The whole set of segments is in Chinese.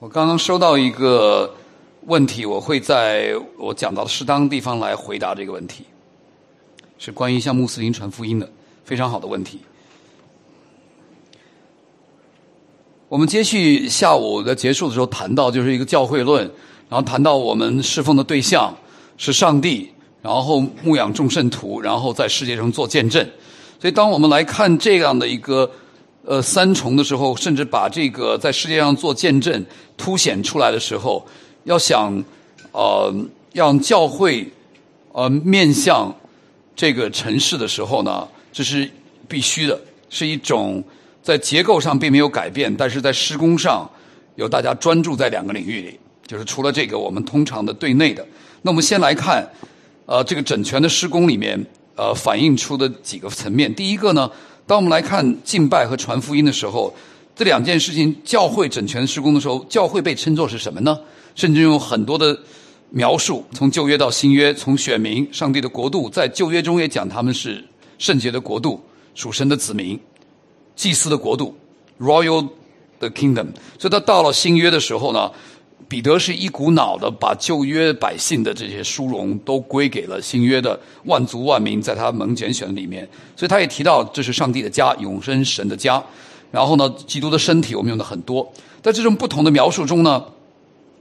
我刚刚收到一个问题，我会在我讲到的适当地方来回答这个问题，是关于向穆斯林传福音的，非常好的问题。我们接续下午的结束的时候谈到，就是一个教会论，然后谈到我们侍奉的对象是上帝，然后牧养众圣徒，然后在世界上做见证。所以，当我们来看这样的一个呃三重的时候，甚至把这个在世界上做见证凸显出来的时候，要想呃让教会呃面向这个城市的时候呢，这是必须的，是一种。在结构上并没有改变，但是在施工上有大家专注在两个领域里，就是除了这个我们通常的对内的。那我们先来看，呃，这个整全的施工里面，呃，反映出的几个层面。第一个呢，当我们来看敬拜和传福音的时候，这两件事情，教会整全施工的时候，教会被称作是什么呢？甚至有很多的描述，从旧约到新约，从选民、上帝的国度，在旧约中也讲他们是圣洁的国度，属神的子民。祭司的国度，Royal the Kingdom，所以他到了新约的时候呢，彼得是一股脑的把旧约百姓的这些殊荣都归给了新约的万族万民，在他蒙拣选里面，所以他也提到这是上帝的家，永生神的家。然后呢，基督的身体我们用的很多，在这种不同的描述中呢，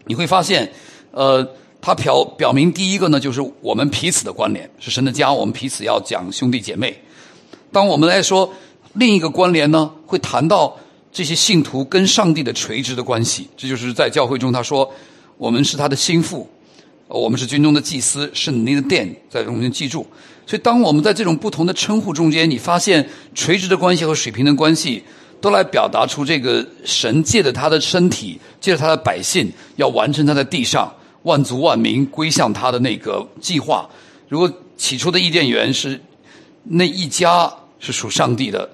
你会发现，呃，他表表明第一个呢，就是我们彼此的关联是神的家，我们彼此要讲兄弟姐妹。当我们来说。另一个关联呢，会谈到这些信徒跟上帝的垂直的关系。这就是在教会中，他说我们是他的心腹，我们是军中的祭司，是你的殿，在中间记住。所以，当我们在这种不同的称呼中间，你发现垂直的关系和水平的关系，都来表达出这个神借着他的身体，借着他的百姓，要完成他在地上万族万民归向他的那个计划。如果起初的伊甸园是那一家是属上帝的。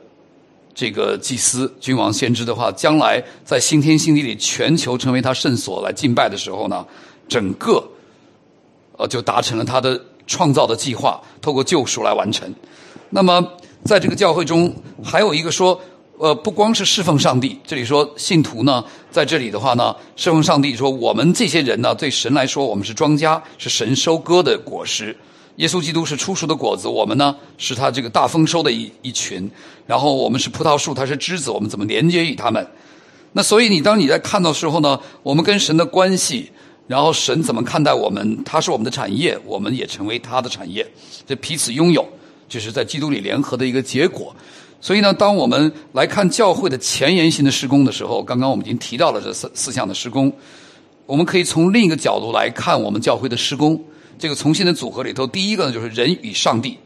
这个祭司、君王、先知的话，将来在新天新地里，全球成为他圣所来敬拜的时候呢，整个呃就达成了他的创造的计划，透过救赎来完成。那么在这个教会中，还有一个说，呃，不光是侍奉上帝，这里说信徒呢，在这里的话呢，侍奉上帝，说我们这些人呢，对神来说，我们是庄稼，是神收割的果实。耶稣基督是初熟的果子，我们呢是他这个大丰收的一一群。然后我们是葡萄树，它是枝子，我们怎么连接与他们？那所以你当你在看到时候呢，我们跟神的关系，然后神怎么看待我们？他是我们的产业，我们也成为他的产业，这彼此拥有，就是在基督里联合的一个结果。所以呢，当我们来看教会的前沿性的施工的时候，刚刚我们已经提到了这四四项的施工，我们可以从另一个角度来看我们教会的施工。这个重新的组合里头，第一个呢就是人与上帝，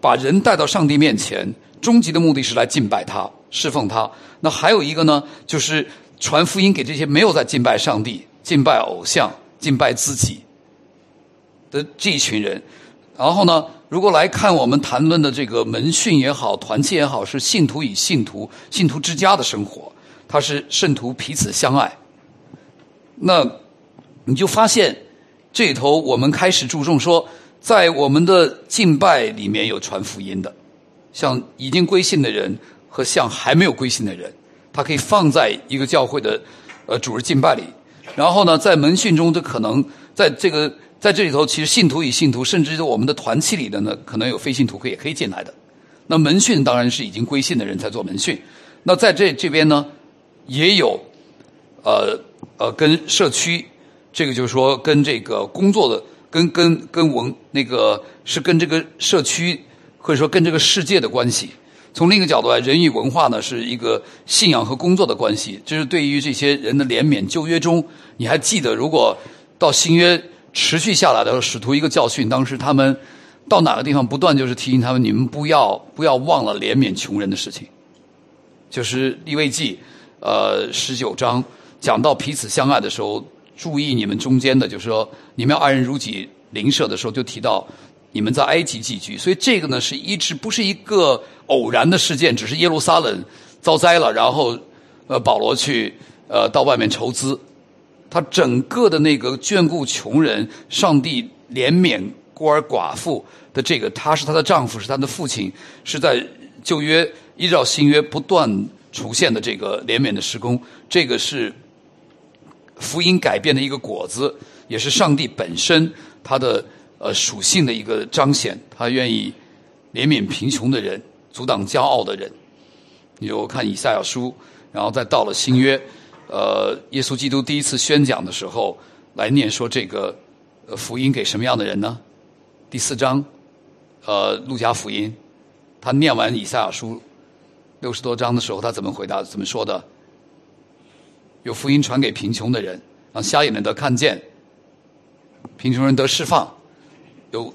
把人带到上帝面前，终极的目的是来敬拜他、侍奉他。那还有一个呢，就是传福音给这些没有在敬拜上帝、敬拜偶像、敬拜自己的这一群人。然后呢，如果来看我们谈论的这个门训也好、团契也好，是信徒与信徒、信徒之家的生活，它是圣徒彼此相爱。那你就发现。这里头，我们开始注重说，在我们的敬拜里面有传福音的，像已经归信的人和像还没有归信的人，他可以放在一个教会的呃主日敬拜里。然后呢，在门训中，这可能在这个在这里头，其实信徒与信徒，甚至是我们的团契里的呢，可能有非信徒可以也可以进来的。那门训当然是已经归信的人才做门训。那在这这边呢，也有呃呃跟社区。这个就是说，跟这个工作的，跟跟跟文那个是跟这个社区或者说跟这个世界的关系。从另一个角度来，人与文化呢是一个信仰和工作的关系。就是对于这些人的怜悯，旧约中你还记得，如果到新约持续下来的时候使徒一个教训，当时他们到哪个地方不断就是提醒他们，你们不要不要忘了怜悯穷人的事情。就是利未记呃十九章讲到彼此相爱的时候。注意你们中间的，就是说你们要爱人如己邻舍的时候，就提到你们在埃及寄居，所以这个呢是一直不是一个偶然的事件，只是耶路撒冷遭灾了，然后呃保罗去呃到外面筹资，他整个的那个眷顾穷人，上帝怜悯孤儿寡妇的这个，他是他的丈夫，是他的父亲，是在旧约依照新约不断出现的这个怜悯的施工，这个是。福音改变的一个果子，也是上帝本身他的呃属性的一个彰显。他愿意怜悯贫穷的人，阻挡骄傲的人。你就看以赛亚书，然后再到了新约，呃，耶稣基督第一次宣讲的时候，来念说这个呃福音给什么样的人呢？第四章，呃，路加福音，他念完以赛亚书六十多章的时候，他怎么回答？怎么说的？有福音传给贫穷的人，让瞎眼的得看见，贫穷人得释放，有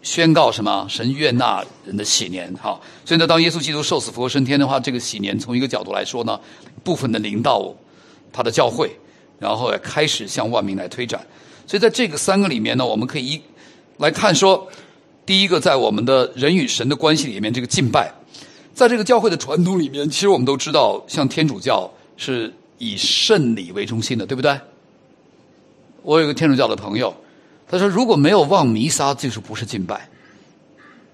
宣告什么？神悦纳人的喜年，哈。所以呢，当耶稣基督受死复活升天的话，这个喜年从一个角度来说呢，部分的领导他的教会，然后也开始向万民来推展。所以在这个三个里面呢，我们可以一来看说，第一个在我们的人与神的关系里面，这个敬拜，在这个教会的传统里面，其实我们都知道，像天主教是。以圣礼为中心的，对不对？我有个天主教的朋友，他说如果没有望弥撒，就是不是敬拜，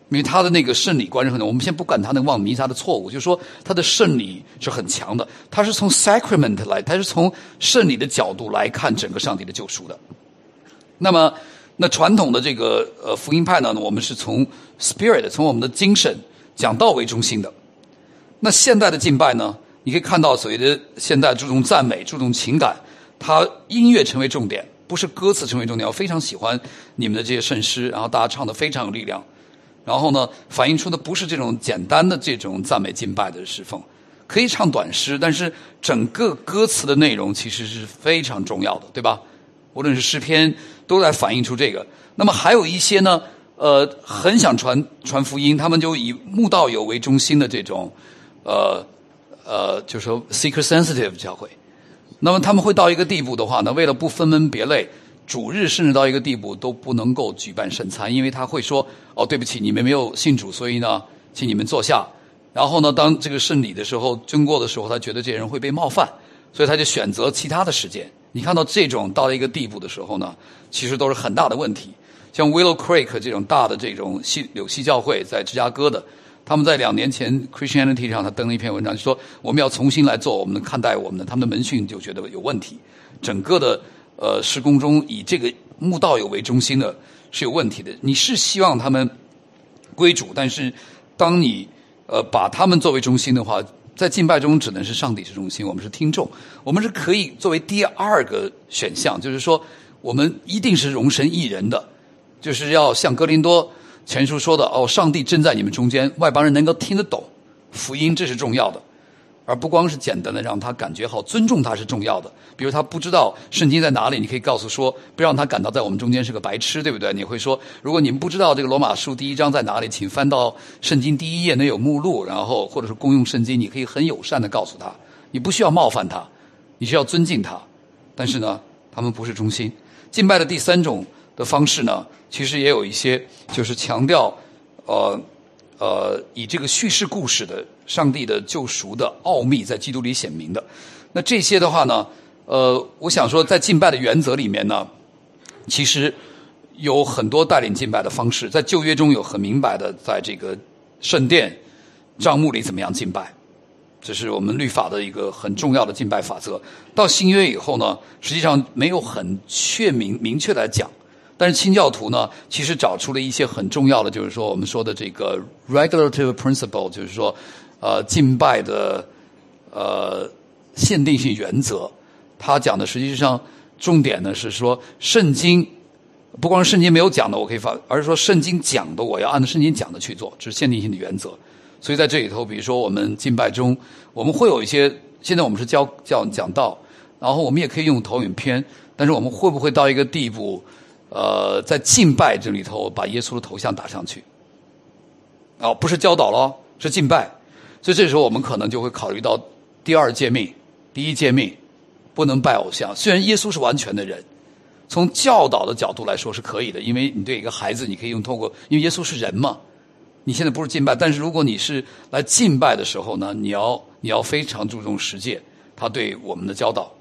因为他的那个圣礼观是很我们先不管他那个望弥撒的错误，就说他的圣礼是很强的，他是从 sacrament 来，他是从圣礼的角度来看整个上帝的救赎的。那么，那传统的这个呃福音派呢，我们是从 spirit 从我们的精神讲道为中心的。那现代的敬拜呢？你可以看到，所谓的现代注重赞美、注重情感，它音乐成为重点，不是歌词成为重点。我非常喜欢你们的这些圣诗，然后大家唱的非常有力量。然后呢，反映出的不是这种简单的这种赞美敬拜的侍奉，可以唱短诗，但是整个歌词的内容其实是非常重要的，对吧？无论是诗篇，都在反映出这个。那么还有一些呢，呃，很想传传福音，他们就以慕道友为中心的这种，呃。呃，就说 seeker sensitive 教会，那么他们会到一个地步的话呢，为了不分门别类，主日甚至到一个地步都不能够举办圣餐，因为他会说，哦，对不起，你们没有信主，所以呢，请你们坐下。然后呢，当这个圣礼的时候经过的时候，他觉得这些人会被冒犯，所以他就选择其他的时间。你看到这种到了一个地步的时候呢，其实都是很大的问题。像 Willow Creek 这种大的这种西柳溪教会，在芝加哥的。他们在两年前 Christianity 上，他登了一篇文章，就说我们要重新来做我们的看待我们的，他们的门训就觉得有问题，整个的呃施工中以这个墓道友为中心的是有问题的。你是希望他们归主，但是当你呃把他们作为中心的话，在敬拜中只能是上帝是中心，我们是听众，我们是可以作为第二个选项，就是说我们一定是容神一人的，就是要像哥林多。前书说的哦，上帝正在你们中间，外邦人能够听得懂福音，这是重要的，而不光是简单的让他感觉好，尊重他是重要的。比如他不知道圣经在哪里，你可以告诉说，不让他感到在我们中间是个白痴，对不对？你会说，如果你们不知道这个罗马书第一章在哪里，请翻到圣经第一页，那有目录，然后或者是公用圣经，你可以很友善的告诉他，你不需要冒犯他，你需要尊敬他。但是呢，他们不是中心。敬拜的第三种。的方式呢，其实也有一些，就是强调，呃，呃，以这个叙事故事的上帝的救赎的奥秘在基督里显明的。那这些的话呢，呃，我想说，在敬拜的原则里面呢，其实有很多带领敬拜的方式。在旧约中有很明白的，在这个圣殿帐幕里怎么样敬拜，这是我们律法的一个很重要的敬拜法则。到新约以后呢，实际上没有很确明明确来讲。但是清教徒呢，其实找出了一些很重要的，就是说我们说的这个 regulative principle，就是说，呃，敬拜的呃限定性原则。他讲的实际上重点呢是说，圣经不光是圣经没有讲的，我可以发，而是说圣经讲的，我要按照圣经讲的去做，这是限定性的原则。所以在这里头，比如说我们敬拜中，我们会有一些，现在我们是教教讲道，然后我们也可以用投影片，但是我们会不会到一个地步？呃，在敬拜这里头，把耶稣的头像打上去，哦，不是教导了，是敬拜，所以这时候我们可能就会考虑到第二诫命、第一诫命，不能拜偶像。虽然耶稣是完全的人，从教导的角度来说是可以的，因为你对一个孩子，你可以用透过，因为耶稣是人嘛。你现在不是敬拜，但是如果你是来敬拜的时候呢，你要你要非常注重实践他对我们的教导。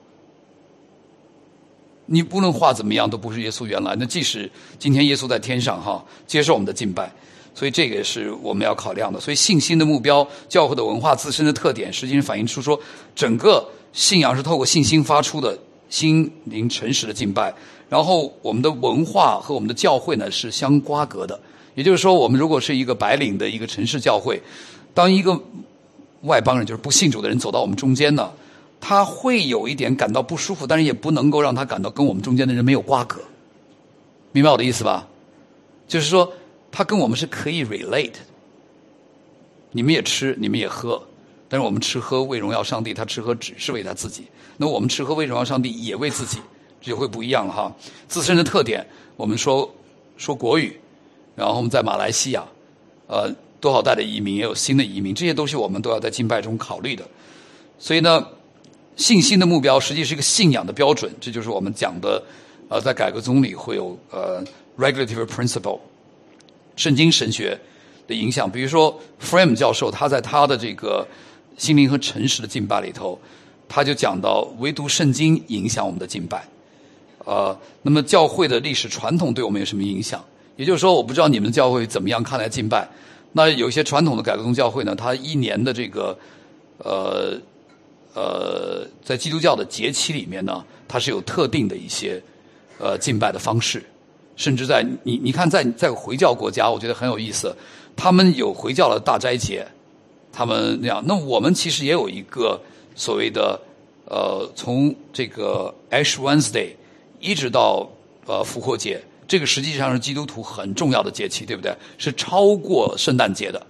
你不论画怎么样，都不是耶稣原来。那即使今天耶稣在天上哈，接受我们的敬拜，所以这个是我们要考量的。所以信心的目标、教会的文化自身的特点，实际上反映出说，整个信仰是透过信心发出的，心灵诚实的敬拜。然后我们的文化和我们的教会呢是相瓜葛的。也就是说，我们如果是一个白领的一个城市教会，当一个外邦人，就是不信主的人走到我们中间呢，他会有一点感到不舒服，但是也不能够让他感到跟我们中间的人没有瓜葛。明白我的意思吧？就是说，他跟我们是可以 relate。你们也吃，你们也喝，但是我们吃喝为荣耀上帝，他吃喝只是为他自己。那我们吃喝为荣耀上帝，也为自己，这就会不一样了哈。自身的特点，我们说说国语，然后我们在马来西亚，呃，多少代的移民也有新的移民，这些都是我们都要在敬拜中考虑的。所以呢，信心的目标实际是一个信仰的标准，这就是我们讲的，呃，在改革宗里会有呃 regulative principle，圣经神学。的影响，比如说，Frame 教授他在他的这个心灵和诚实的敬拜里头，他就讲到，唯独圣经影响我们的敬拜。呃，那么教会的历史传统对我们有什么影响？也就是说，我不知道你们教会怎么样看待敬拜。那有些传统的改革宗教会呢，它一年的这个呃呃，在基督教的节期里面呢，它是有特定的一些呃敬拜的方式，甚至在你你看，在在回教国家，我觉得很有意思。他们有回教的大斋节，他们那样。那我们其实也有一个所谓的呃，从这个 Ash Wednesday 一直到呃复活节，这个实际上是基督徒很重要的节气，对不对？是超过圣诞节的。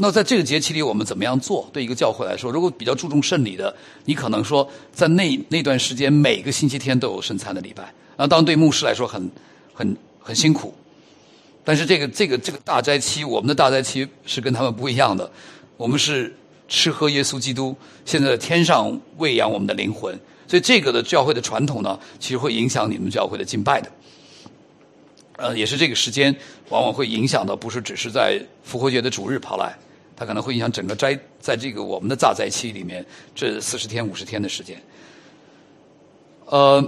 那在这个节气里，我们怎么样做？对一个教会来说，如果比较注重圣礼的，你可能说在那那段时间每个星期天都有圣餐的礼拜。那当然对牧师来说很很很辛苦。但是这个这个这个大斋期，我们的大斋期是跟他们不一样的。我们是吃喝耶稣基督，现在在天上喂养我们的灵魂。所以这个的教会的传统呢，其实会影响你们教会的敬拜的。呃，也是这个时间，往往会影响到，不是只是在复活节的主日跑来，它可能会影响整个斋，在这个我们的大斋期里面，这四十天五十天的时间。呃，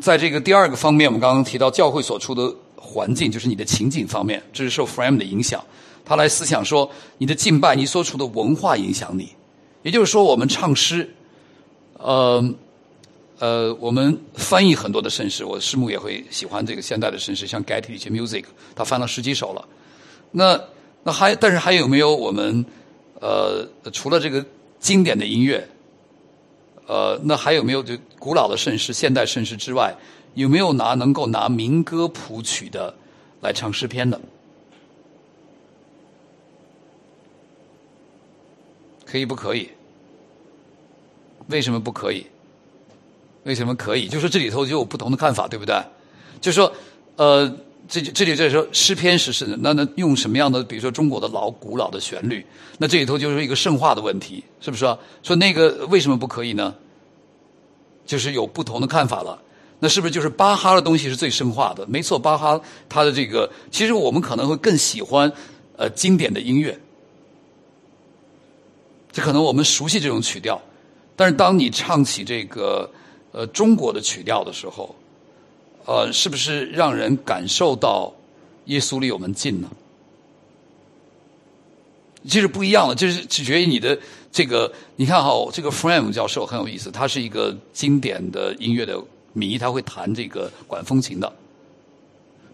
在这个第二个方面，我们刚刚提到教会所处的。环境就是你的情景方面，这是受 Frame 的影响。他来思想说，你的敬拜，你所处的文化影响你。也就是说，我们唱诗，呃，呃，我们翻译很多的圣诗。我师母也会喜欢这个现代的圣诗，像 Getty 一些 Music，他翻了十几首了。那那还，但是还有没有我们呃，除了这个经典的音乐，呃，那还有没有就古老的圣诗、现代圣诗之外？有没有拿能够拿民歌谱曲的来唱诗篇的？可以不可以？为什么不可以？为什么可以？就说这里头就有不同的看法，对不对？就说，呃，这这里就是说诗篇是是那那用什么样的？比如说中国的老古老的旋律，那这里头就是一个圣化的问题，是不是啊？说那个为什么不可以呢？就是有不同的看法了。那是不是就是巴哈的东西是最生化的？没错，巴哈他的这个，其实我们可能会更喜欢呃经典的音乐，这可能我们熟悉这种曲调，但是当你唱起这个呃中国的曲调的时候，呃，是不是让人感受到耶稣离我们近呢？其实不一样的，就是取决于你的这个。你看哈，这个 Frame 教授很有意思，他是一个经典的音乐的。迷他会弹这个管风琴的，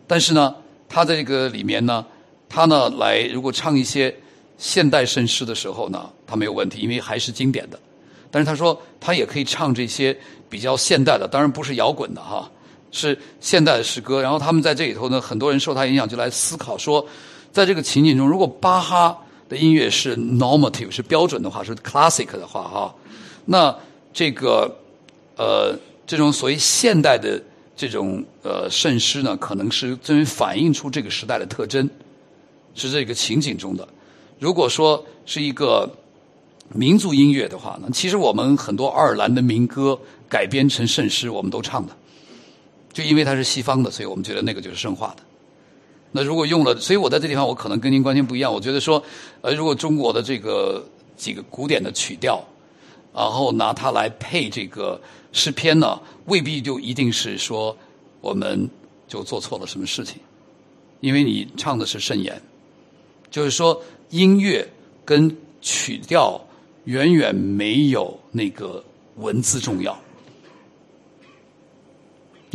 但是呢，他在这个里面呢，他呢来如果唱一些现代圣诗的时候呢，他没有问题，因为还是经典的。但是他说他也可以唱这些比较现代的，当然不是摇滚的哈，是现代的诗歌。然后他们在这里头呢，很多人受他影响，就来思考说，在这个情景中，如果巴哈的音乐是 normative 是标准的话，是 classic 的话哈，那这个呃。这种所谓现代的这种呃圣诗呢，可能是真反映出这个时代的特征，是这个情景中的。如果说是一个民族音乐的话呢，其实我们很多爱尔兰的民歌改编成圣诗，我们都唱的，就因为它是西方的，所以我们觉得那个就是圣化的。那如果用了，所以我在这地方我可能跟您观念不一样，我觉得说，呃，如果中国的这个几个古典的曲调，然后拿它来配这个。诗篇呢，未必就一定是说我们就做错了什么事情，因为你唱的是圣言，就是说音乐跟曲调远远没有那个文字重要。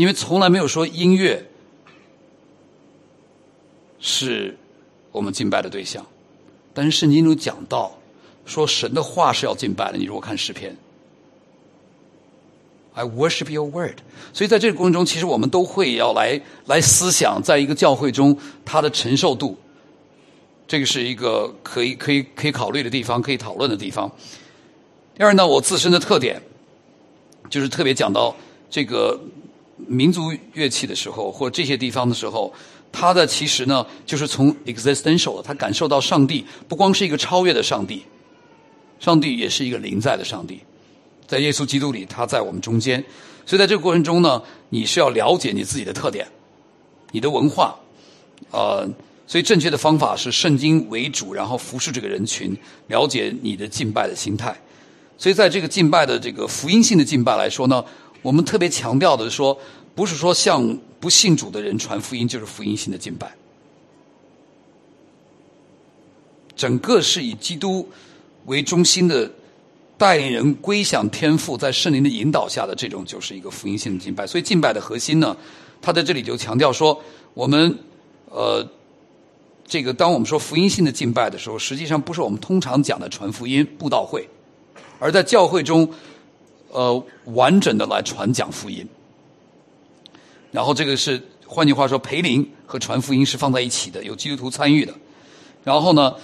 因为从来没有说音乐是我们敬拜的对象，但是圣经中讲到说神的话是要敬拜的。你如果看诗篇，I worship your word。所以在这个过程中，其实我们都会要来来思想，在一个教会中它的承受度，这个是一个可以可以可以考虑的地方，可以讨论的地方。第二呢，我自身的特点就是特别讲到这个。民族乐器的时候，或这些地方的时候，他的其实呢，就是从 existential，他感受到上帝不光是一个超越的上帝，上帝也是一个临在的上帝，在耶稣基督里，他在我们中间。所以在这个过程中呢，你是要了解你自己的特点，你的文化，呃，所以正确的方法是圣经为主，然后服侍这个人群，了解你的敬拜的心态。所以在这个敬拜的这个福音性的敬拜来说呢。我们特别强调的说，不是说向不信主的人传福音就是福音性的敬拜，整个是以基督为中心的带领人归向天父，在圣灵的引导下的这种就是一个福音性的敬拜。所以敬拜的核心呢，他在这里就强调说，我们呃，这个当我们说福音性的敬拜的时候，实际上不是我们通常讲的传福音布道会，而在教会中。呃，完整的来传讲福音，然后这个是换句话说，培灵和传福音是放在一起的，有基督徒参与的。然后呢，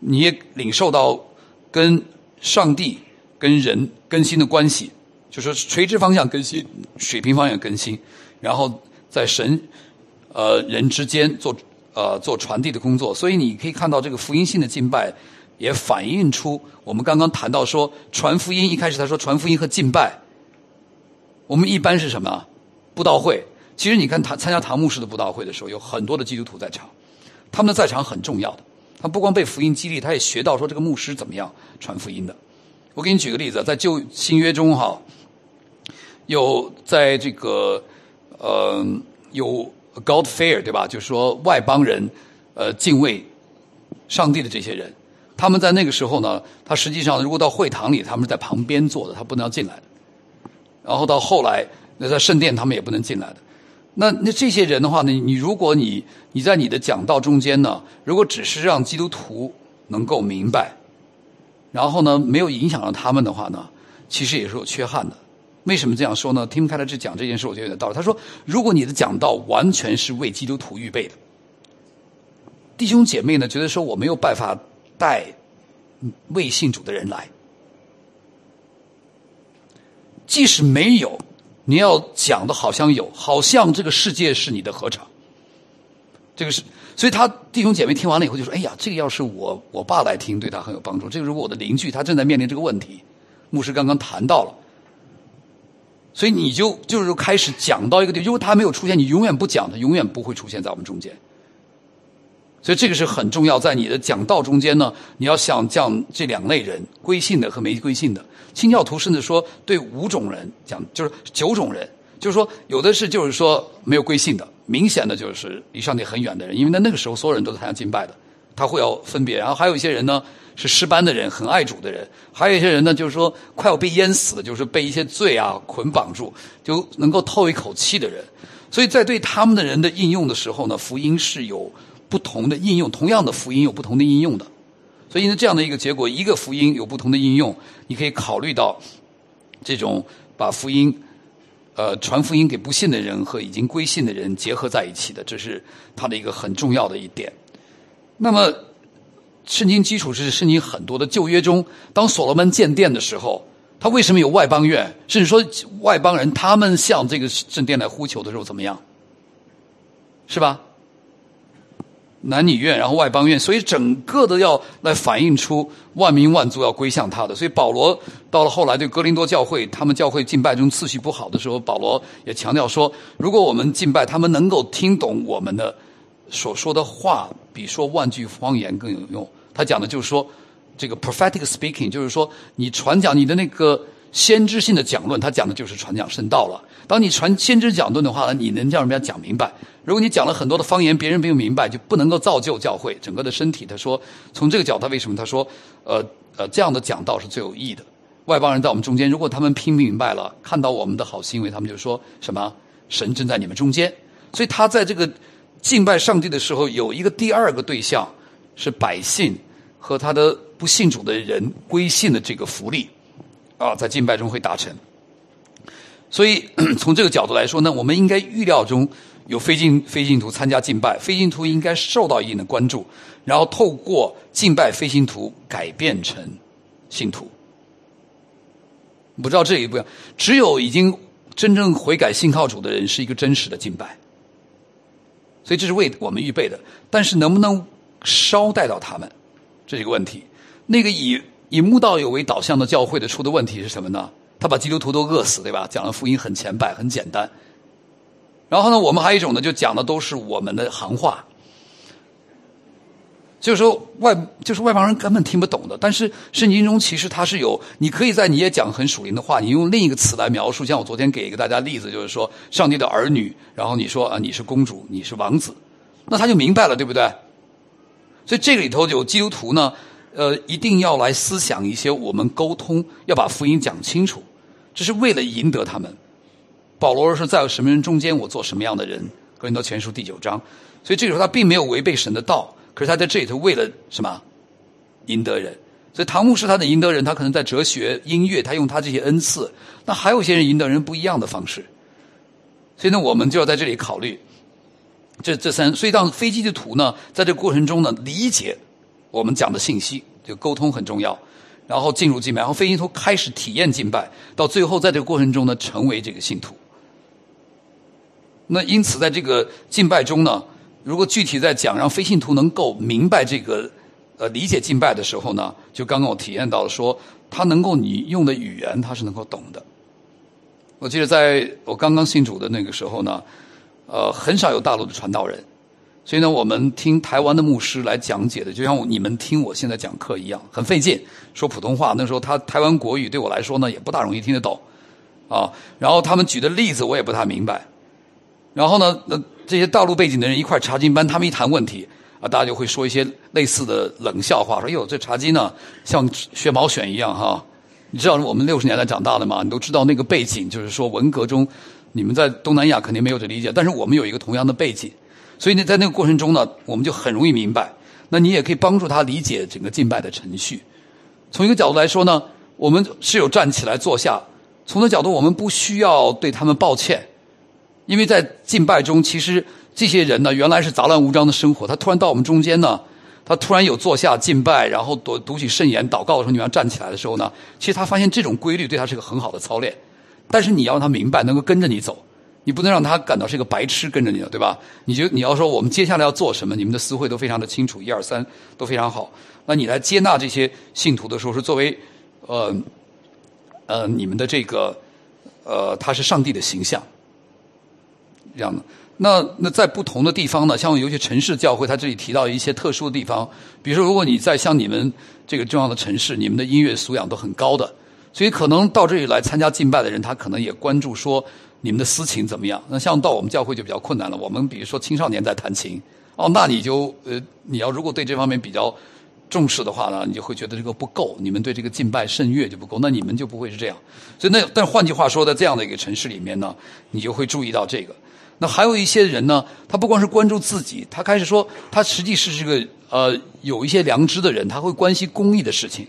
你也领受到跟上帝、跟人更新的关系，就说垂直方向更新，水平方向更新，然后在神呃人之间做呃做传递的工作。所以你可以看到这个福音性的敬拜。也反映出我们刚刚谈到说传福音，一开始他说传福音和敬拜，我们一般是什么？布道会。其实你看他参加唐牧师的布道会的时候，有很多的基督徒在场，他们的在场很重要的。他不光被福音激励，他也学到说这个牧师怎么样传福音的。我给你举个例子，在旧新约中哈，有在这个呃有 God fear 对吧？就是说外邦人呃敬畏上帝的这些人。他们在那个时候呢，他实际上如果到会堂里，他们是在旁边坐的，他不能进来的。然后到后来，那在圣殿他们也不能进来的。那那这些人的话呢，你如果你你在你的讲道中间呢，如果只是让基督徒能够明白，然后呢没有影响到他们的话呢，其实也是有缺憾的。为什么这样说呢？听开了这讲这件事，我觉得有点道理。他说，如果你的讲道完全是为基督徒预备的，弟兄姐妹呢觉得说我没有办法。带未信主的人来，即使没有，你要讲的好像有，好像这个世界是你的合场。这个是，所以他弟兄姐妹听完了以后就说：“哎呀，这个要是我我爸来听，对他很有帮助。这个如果我的邻居他正在面临这个问题，牧师刚刚谈到了，所以你就就是开始讲到一个地，因为他没有出现，你永远不讲，他永远不会出现在我们中间。”所以这个是很重要，在你的讲道中间呢，你要想讲这两类人：归信的和没归信的。清教徒甚至说对五种人讲，就是九种人，就是说有的是就是说没有归信的，明显的就是离上帝很远的人，因为在那个时候所有人都在台上敬拜的，他会要分别。然后还有一些人呢是失班的人，很爱主的人；还有一些人呢就是说快要被淹死的，就是被一些罪啊捆绑住，就能够透一口气的人。所以在对他们的人的应用的时候呢，福音是有。不同的应用，同样的福音有不同的应用的，所以呢，这样的一个结果，一个福音有不同的应用，你可以考虑到这种把福音，呃，传福音给不信的人和已经归信的人结合在一起的，这是它的一个很重要的一点。那么，圣经基础是圣经很多的旧约中，当所罗门建殿的时候，他为什么有外邦院？甚至说外邦人他们向这个圣殿来呼求的时候怎么样？是吧？男女院，然后外邦院，所以整个的要来反映出万民万族要归向他的。所以保罗到了后来对哥林多教会，他们教会敬拜中次序不好的时候，保罗也强调说，如果我们敬拜，他们能够听懂我们的所说的话，比说万句方言更有用。他讲的就是说，这个 prophetic speaking，就是说你传讲你的那个先知性的讲论，他讲的就是传讲圣道了。当你传先知讲论的话，你能叫人家讲明白。如果你讲了很多的方言，别人没有明白，就不能够造就教会整个的身体。他说，从这个角度，为什么他说，呃呃，这样的讲道是最有益的。外邦人在我们中间，如果他们听明白了，看到我们的好行为，他们就说什么神正在你们中间。所以他在这个敬拜上帝的时候，有一个第二个对象是百姓和他的不信主的人归信的这个福利啊，在敬拜中会达成。所以 从这个角度来说呢，我们应该预料中有非信非信徒参加敬拜，非信徒应该受到一定的关注，然后透过敬拜非信徒改变成信徒。不知道这一步，只有已经真正悔改信靠主的人，是一个真实的敬拜。所以这是为我们预备的，但是能不能捎带到他们，这是一个问题。那个以以慕道友为导向的教会的出的问题是什么呢？他把基督徒都饿死，对吧？讲的福音很浅白，很简单。然后呢，我们还有一种呢，就讲的都是我们的行话。就是说外就是外邦人根本听不懂的，但是圣经中其实它是有，你可以在你也讲很属灵的话，你用另一个词来描述，像我昨天给一个大家例子，就是说上帝的儿女，然后你说啊你是公主，你是王子，那他就明白了，对不对？所以这里头有基督徒呢，呃，一定要来思想一些我们沟通，要把福音讲清楚，这是为了赢得他们。保罗说，在什么人中间，我做什么样的人？哥林多前书第九章，所以这个时候他并没有违背神的道。可是他在这里头为了什么赢得人？所以唐牧是他的赢得人，他可能在哲学、音乐，他用他这些恩赐。那还有些人赢得人不一样的方式。所以呢，我们就要在这里考虑这这三。所以让飞机的图呢，在这个过程中呢，理解我们讲的信息，就沟通很重要。然后进入敬拜，然后飞机图开始体验敬拜，到最后在这个过程中呢，成为这个信徒。那因此，在这个敬拜中呢。如果具体在讲让非信徒能够明白这个，呃，理解敬拜的时候呢，就刚刚我体验到了，说他能够你用的语言他是能够懂的。我记得在我刚刚信主的那个时候呢，呃，很少有大陆的传道人，所以呢，我们听台湾的牧师来讲解的，就像你们听我现在讲课一样，很费劲。说普通话那时候他台湾国语对我来说呢，也不大容易听得懂，啊，然后他们举的例子我也不太明白，然后呢，那。这些大陆背景的人一块查经班，他们一谈问题啊，大家就会说一些类似的冷笑话，说：“哟，这查经呢，像学毛选一样哈。”你知道我们六十年代长大的嘛？你都知道那个背景，就是说文革中，你们在东南亚肯定没有这理解，但是我们有一个同样的背景，所以呢，在那个过程中呢，我们就很容易明白。那你也可以帮助他理解整个敬拜的程序。从一个角度来说呢，我们是有站起来坐下；从这角度，我们不需要对他们抱歉。因为在敬拜中，其实这些人呢，原来是杂乱无章的生活。他突然到我们中间呢，他突然有坐下敬拜，然后读读起圣言、祷告的时候，你要站起来的时候呢，其实他发现这种规律对他是个很好的操练。但是你要让他明白，能够跟着你走，你不能让他感到是一个白痴跟着你的，对吧？你就你要说我们接下来要做什么，你们的思会都非常的清楚，一二三都非常好。那你来接纳这些信徒的时候，是作为呃呃你们的这个呃他是上帝的形象。这样的，那那在不同的地方呢，像尤其城市教会，他这里提到一些特殊的地方，比如说，如果你在像你们这个重要的城市，你们的音乐素养都很高的，所以可能到这里来参加敬拜的人，他可能也关注说你们的私情怎么样。那像到我们教会就比较困难了，我们比如说青少年在弹琴，哦，那你就呃，你要如果对这方面比较重视的话呢，你就会觉得这个不够，你们对这个敬拜圣乐就不够，那你们就不会是这样。所以那但换句话说，在这样的一个城市里面呢，你就会注意到这个。那还有一些人呢，他不光是关注自己，他开始说，他实际是这个呃有一些良知的人，他会关心公益的事情。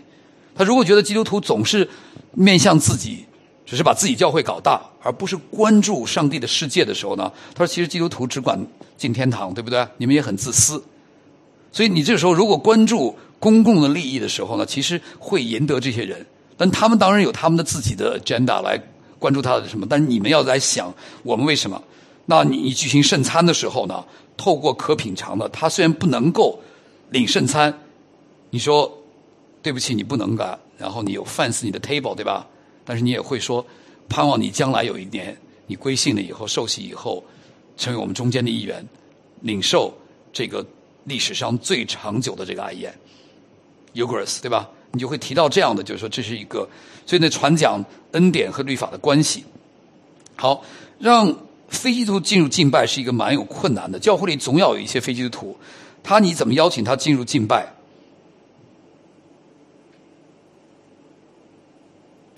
他如果觉得基督徒总是面向自己，只是把自己教会搞大，而不是关注上帝的世界的时候呢，他说其实基督徒只管进天堂，对不对？你们也很自私。所以你这个时候如果关注公共的利益的时候呢，其实会赢得这些人，但他们当然有他们的自己的 agenda 来关注他的什么，但是你们要在想，我们为什么？那你举行圣餐的时候呢？透过可品尝的，他虽然不能够领圣餐，你说对不起，你不能干，然后你有饭是你的 table 对吧？但是你也会说，盼望你将来有一年，你归信了以后，受洗以后，成为我们中间的一员，领受这个历史上最长久的这个爱宴 u g r u s 对吧？你就会提到这样的，就是说这是一个，所以呢，传讲恩典和律法的关系。好，让。非基督徒进入敬拜是一个蛮有困难的，教会里总要有一些非基督徒，他你怎么邀请他进入敬拜？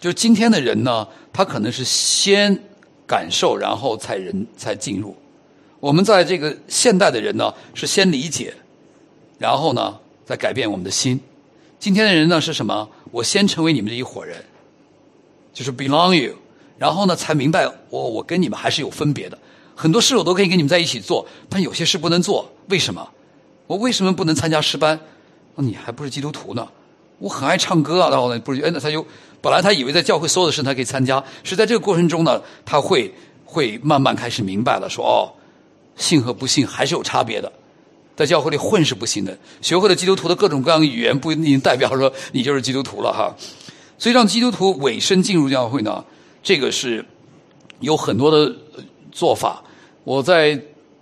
就今天的人呢，他可能是先感受，然后才人才进入。我们在这个现代的人呢，是先理解，然后呢再改变我们的心。今天的人呢是什么？我先成为你们这一伙人，就是 belong you，然后呢才明白我我跟你们还是有分别的。很多事我都可以跟你们在一起做，但有些事不能做。为什么？我为什么不能参加诗班？你还不是基督徒呢？我很爱唱歌啊，然后呢不是？哎，那他就本来他以为在教会所有的事他可以参加，是在这个过程中呢，他会会慢慢开始明白了，说哦。信和不信还是有差别的，在教会里混是不行的。学会了基督徒的各种各样的语言，不一定代表说你就是基督徒了哈。所以让基督徒委身进入教会呢，这个是有很多的做法。我在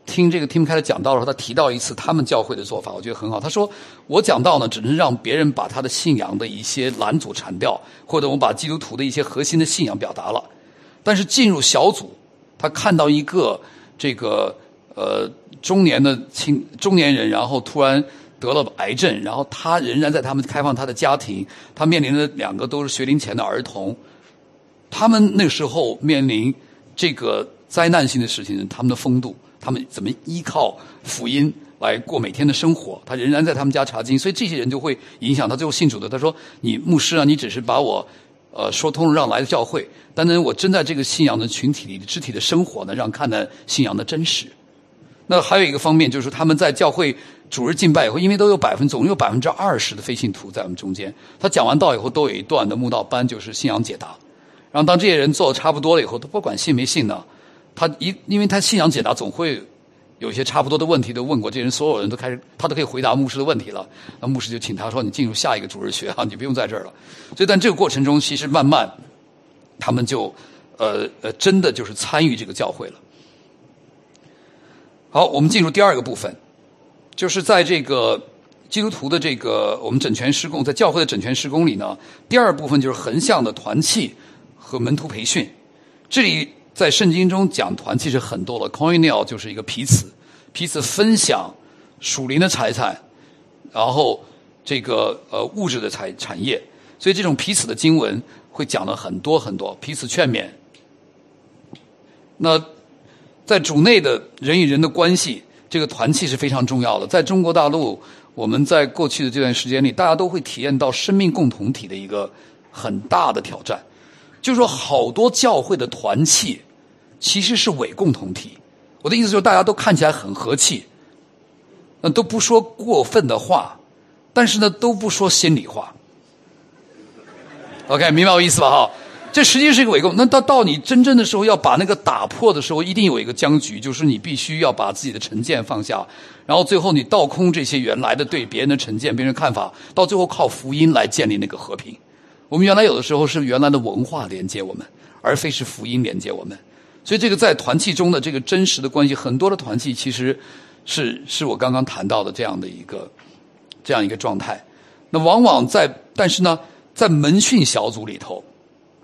听这个 Tim 开始讲道的时候，他提到一次他们教会的做法，我觉得很好。他说：“我讲道呢，只能让别人把他的信仰的一些拦阻铲掉，或者我们把基督徒的一些核心的信仰表达了。但是进入小组，他看到一个这个。”呃，中年的青中年人，然后突然得了癌症，然后他仍然在他们开放他的家庭，他面临的两个都是学龄前的儿童，他们那时候面临这个灾难性的事情，他们的风度，他们怎么依靠福音来过每天的生活？他仍然在他们家查经，所以这些人就会影响他最后信主的。他说：“你牧师啊，你只是把我呃说通了，让来的教会，但是我真在这个信仰的群体里肢体的生活呢，让看到信仰的真实。”那还有一个方面，就是他们在教会主日敬拜以后，因为都有百分总有百分之二十的非信徒在我们中间。他讲完道以后，都有一段的慕道班，就是信仰解答。然后当这些人做的差不多了以后，他不管信没信呢，他一因为他信仰解答总会有一些差不多的问题都问过，这人所有人都开始他都可以回答牧师的问题了。那牧师就请他说：“你进入下一个主日学啊，你不用在这儿了。”所以，但这个过程中，其实慢慢他们就呃呃，真的就是参与这个教会了。好，我们进入第二个部分，就是在这个基督徒的这个我们整全施工，在教会的整全施工里呢，第二部分就是横向的团契和门徒培训。这里在圣经中讲团契是很多的 c o i n e l 就是一个彼此彼此分享属灵的财产，然后这个呃物质的财产业，所以这种彼此的经文会讲了很多很多，彼此劝勉。那。在主内的人与人的关系，这个团契是非常重要的。在中国大陆，我们在过去的这段时间里，大家都会体验到生命共同体的一个很大的挑战。就是说，好多教会的团契其实是伪共同体。我的意思就是，大家都看起来很和气，那都不说过分的话，但是呢，都不说心里话。OK，明白我意思吧？哈。这实际是一个伪共。那到到你真正的时候要把那个打破的时候，一定有一个僵局，就是你必须要把自己的成见放下，然后最后你倒空这些原来的对别人的成见、别人看法，到最后靠福音来建立那个和平。我们原来有的时候是原来的文化连接我们，而非是福音连接我们。所以这个在团契中的这个真实的关系，很多的团契其实是是我刚刚谈到的这样的一个这样一个状态。那往往在但是呢，在门训小组里头。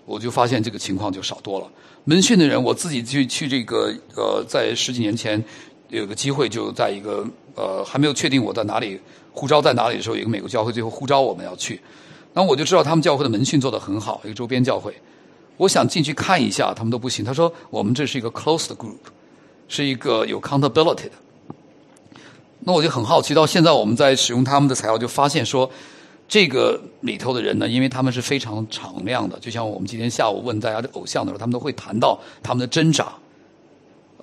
我就发现这个情况就少多了。门训的人，我自己去去这个呃，在十几年前有个机会，就在一个呃还没有确定我在哪里呼召在哪里的时候，有一个美国教会最后呼召我们要去，那我就知道他们教会的门训做得很好，一个周边教会。我想进去看一下，他们都不行。他说我们这是一个 closed group，是一个有 accountability 的。那我就很好奇，到现在我们在使用他们的材料，就发现说。这个里头的人呢，因为他们是非常敞亮的，就像我们今天下午问大家的偶像的时候，他们都会谈到他们的挣扎，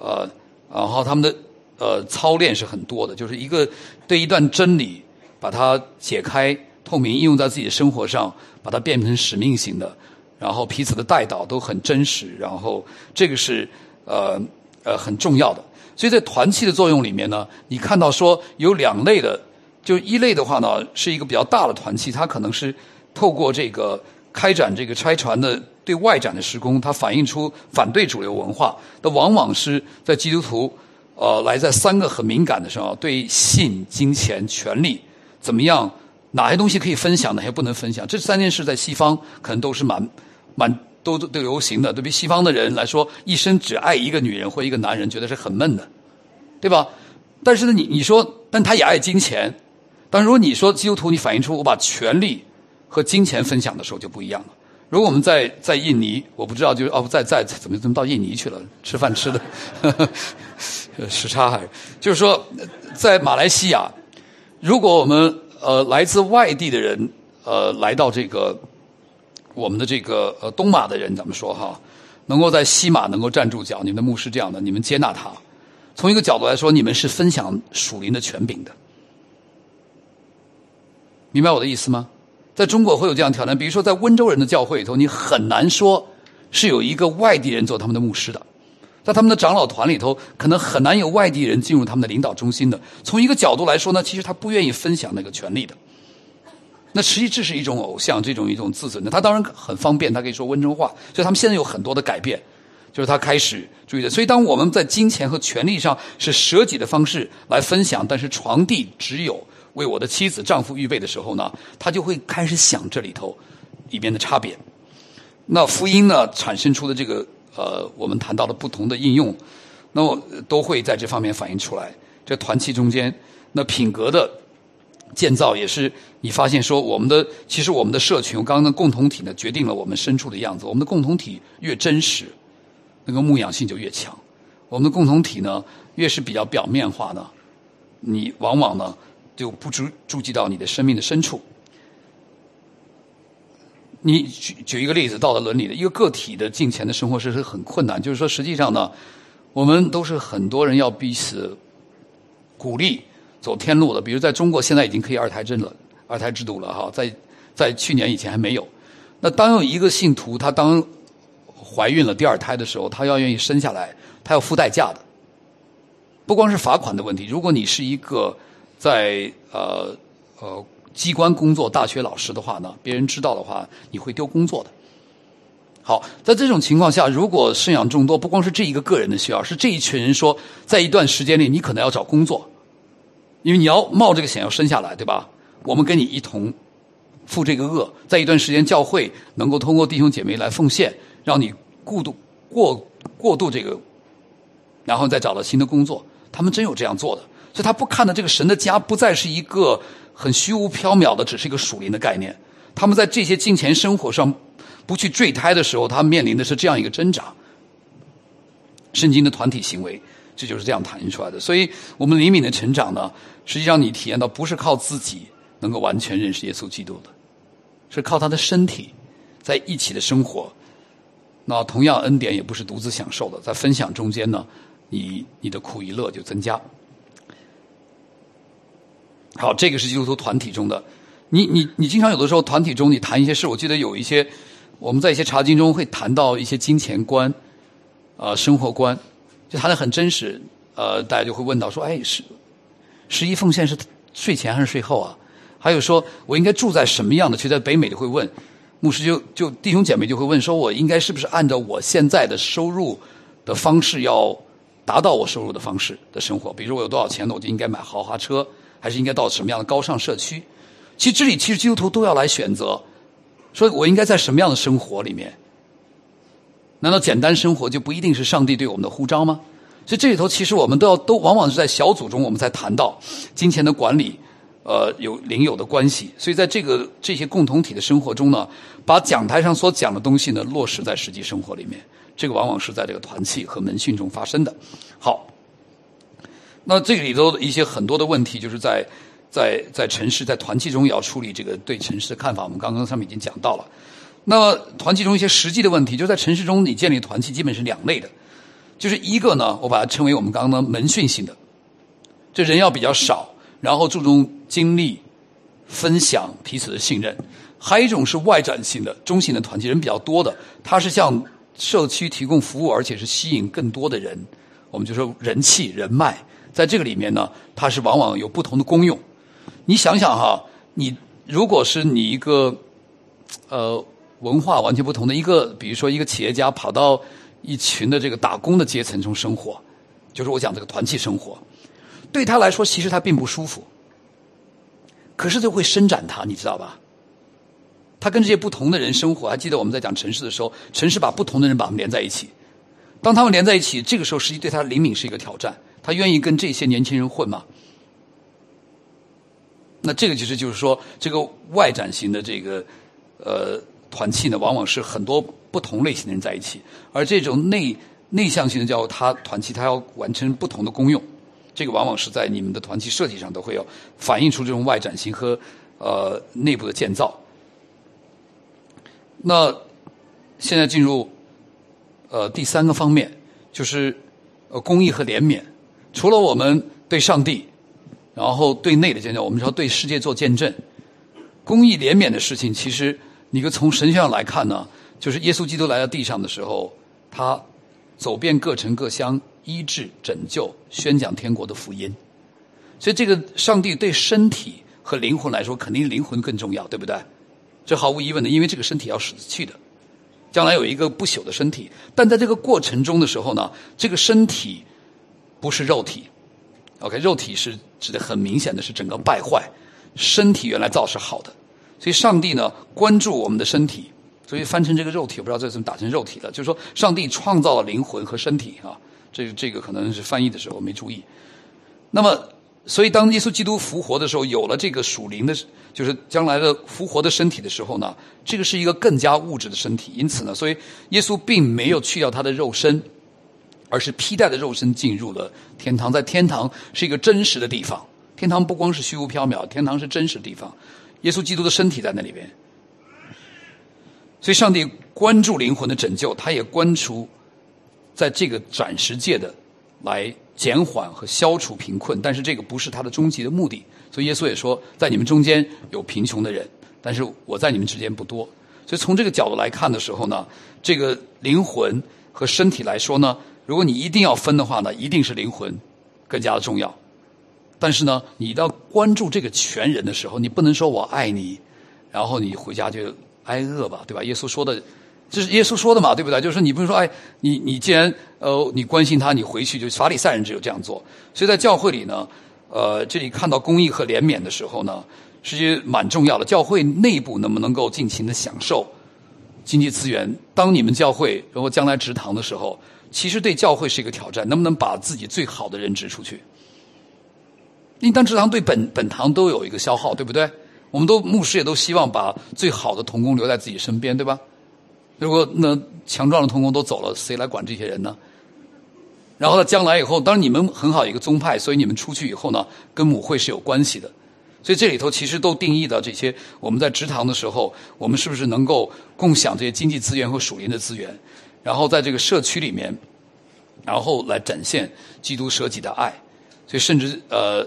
呃，然后他们的呃操练是很多的，就是一个对一段真理把它解开、透明应用在自己的生活上，把它变成使命型的，然后彼此的带导都很真实，然后这个是呃呃很重要的。所以在团契的作用里面呢，你看到说有两类的。就一类的话呢，是一个比较大的团契，它可能是透过这个开展这个拆船的对外展的施工，它反映出反对主流文化。那往往是在基督徒呃来在三个很敏感的时候，对性、金钱、权利怎么样，哪些东西可以分享，哪些不能分享。这三件事在西方可能都是蛮蛮都都流行的。对比西方的人来说，一生只爱一个女人或一个男人，觉得是很闷的，对吧？但是呢，你你说，但他也爱金钱。但如果你说基督徒，你反映出我把权力和金钱分享的时候就不一样了。如果我们在在印尼，我不知道，就是哦，在在怎么怎么到印尼去了？吃饭吃的 时差还就是说，在马来西亚，如果我们呃来自外地的人呃来到这个我们的这个呃东马的人，咱们说哈，能够在西马能够站住脚，你们的牧师这样的，你们接纳他，从一个角度来说，你们是分享属灵的权柄的，明白我的意思吗？在中国会有这样挑战，比如说在温州人的教会里头，你很难说是有一个外地人做他们的牧师的，在他们的长老团里头，可能很难有外地人进入他们的领导中心的。从一个角度来说呢，其实他不愿意分享那个权利的。那实际这是一种偶像，这种一种自尊的。他当然很方便，他可以说温州话，所以他们现在有很多的改变，就是他开始注意的。所以当我们在金钱和权力上是舍己的方式来分享，但是传递只有。为我的妻子、丈夫预备的时候呢，他就会开始想这里头里边的差别。那福音呢产生出的这个呃，我们谈到的不同的应用，那么都会在这方面反映出来。这团契中间，那品格的建造也是你发现说，我们的其实我们的社群，刚刚的共同体呢，决定了我们深处的样子。我们的共同体越真实，那个牧养性就越强。我们的共同体呢，越是比较表面化的，你往往呢。就不注注记到你的生命的深处。你举举一个例子，道德伦理的一个个体的近前的生活是是很困难。就是说，实际上呢，我们都是很多人要彼此鼓励走天路的。比如在中国，现在已经可以二胎制了，二胎制度了哈。在在去年以前还没有。那当有一个信徒他当怀孕了第二胎的时候，他要愿意生下来，他要付代价的。不光是罚款的问题，如果你是一个。在呃呃机关工作大学老师的话呢，别人知道的话，你会丢工作的。好，在这种情况下，如果生养众多，不光是这一个个人的需要，是这一群人说，在一段时间内，你可能要找工作，因为你要冒这个险要生下来，对吧？我们跟你一同负这个恶，在一段时间，教会能够通过弟兄姐妹来奉献，让你过渡过过渡这个，然后再找到新的工作，他们真有这样做的。所以他不看的这个神的家不再是一个很虚无缥缈的，只是一个属灵的概念。他们在这些金钱生活上不去坠胎的时候，他面临的是这样一个挣扎。圣经的团体行为，这就是这样谈出来的。所以我们灵敏的成长呢，实际上你体验到不是靠自己能够完全认识耶稣基督的，是靠他的身体在一起的生活。那同样恩典也不是独自享受的，在分享中间呢，你你的苦与乐就增加。好，这个是基督徒团体中的。你你你经常有的时候团体中你谈一些事，我记得有一些我们在一些查经中会谈到一些金钱观，呃，生活观，就谈的很真实。呃，大家就会问到说，哎，十十一奉献是税前还是税后啊？还有说我应该住在什么样的？其实在北美就会问牧师，就就弟兄姐妹就会问说，我应该是不是按照我现在的收入的方式要达到我收入的方式的生活？比如我有多少钱呢，我就应该买豪华车。还是应该到什么样的高尚社区？其实这里其实基督徒都要来选择，说我应该在什么样的生活里面？难道简单生活就不一定是上帝对我们的呼召吗？所以这里头其实我们都要都往往是在小组中我们才谈到金钱的管理，呃，有灵友的关系。所以在这个这些共同体的生活中呢，把讲台上所讲的东西呢落实在实际生活里面，这个往往是在这个团契和门训中发生的。好。那这个里头的一些很多的问题，就是在在在城市在团契中也要处理这个对城市的看法。我们刚刚上面已经讲到了。那么团契中一些实际的问题，就在城市中你建立团契基本是两类的，就是一个呢，我把它称为我们刚刚的门训性的，这人要比较少，然后注重经历分享彼此的信任；还有一种是外展性的中型的团契，人比较多的，它是向社区提供服务，而且是吸引更多的人，我们就说人气人脉。在这个里面呢，它是往往有不同的功用。你想想哈，你如果是你一个呃文化完全不同的一个，比如说一个企业家跑到一群的这个打工的阶层中生活，就是我讲这个团契生活，对他来说其实他并不舒服，可是就会伸展他，你知道吧？他跟这些不同的人生活，还记得我们在讲城市的时候，城市把不同的人把他们连在一起，当他们连在一起，这个时候实际对他的灵敏是一个挑战。他愿意跟这些年轻人混吗？那这个其实就是说，这个外展型的这个呃团契呢，往往是很多不同类型的人在一起，而这种内内向型的教会，它团契它要完成不同的功用，这个往往是在你们的团契设计上都会有反映出这种外展型和呃内部的建造。那现在进入呃第三个方面，就是呃公益和怜悯。除了我们对上帝，然后对内的见证，我们说对世界做见证。公益怜悯的事情，其实你可从神学上来看呢，就是耶稣基督来到地上的时候，他走遍各城各乡，医治、拯救、宣讲天国的福音。所以，这个上帝对身体和灵魂来说，肯定灵魂更重要，对不对？这毫无疑问的，因为这个身体要死去的，将来有一个不朽的身体。但在这个过程中的时候呢，这个身体不是肉体，OK，肉体是指的很明显的是整个败坏。身体原来造是好的，所以上帝呢关注我们的身体，所以翻成这个肉体，我不知道这怎么打成肉体了。就是说，上帝创造了灵魂和身体啊，这这个可能是翻译的时候没注意。那么，所以当耶稣基督复活的时候，有了这个属灵的，就是将来的复活的身体的时候呢，这个是一个更加物质的身体。因此呢，所以耶稣并没有去掉他的肉身，而是披戴的肉身进入了天堂，在天堂是一个真实的地方。天堂不光是虚无缥缈，天堂是真实的地方。耶稣基督的身体在那里边，所以上帝关注灵魂的拯救，他也关注在这个暂时界的来减缓和消除贫困，但是这个不是他的终极的目的。所以耶稣也说，在你们中间有贫穷的人，但是我在你们之间不多。所以从这个角度来看的时候呢，这个灵魂和身体来说呢，如果你一定要分的话呢，一定是灵魂更加的重要。但是呢，你要关注这个全人的时候，你不能说我爱你，然后你回家就挨饿吧，对吧？耶稣说的，这是耶稣说的嘛，对不对？就是你不能说，哎，你你既然呃你关心他，你回去就法利赛人只有这样做。所以在教会里呢，呃，这里看到公义和怜悯的时候呢，实际蛮重要的。教会内部能不能够尽情的享受经济资源？当你们教会如果将来植堂的时候，其实对教会是一个挑战，能不能把自己最好的人指出去？应当职堂对本本堂都有一个消耗，对不对？我们都牧师也都希望把最好的童工留在自己身边，对吧？如果那强壮的童工都走了，谁来管这些人呢？然后呢，将来以后，当然你们很好一个宗派，所以你们出去以后呢，跟母会是有关系的。所以这里头其实都定义的这些，我们在职堂的时候，我们是不是能够共享这些经济资源和属灵的资源？然后在这个社区里面，然后来展现基督舍己的爱。所以甚至呃。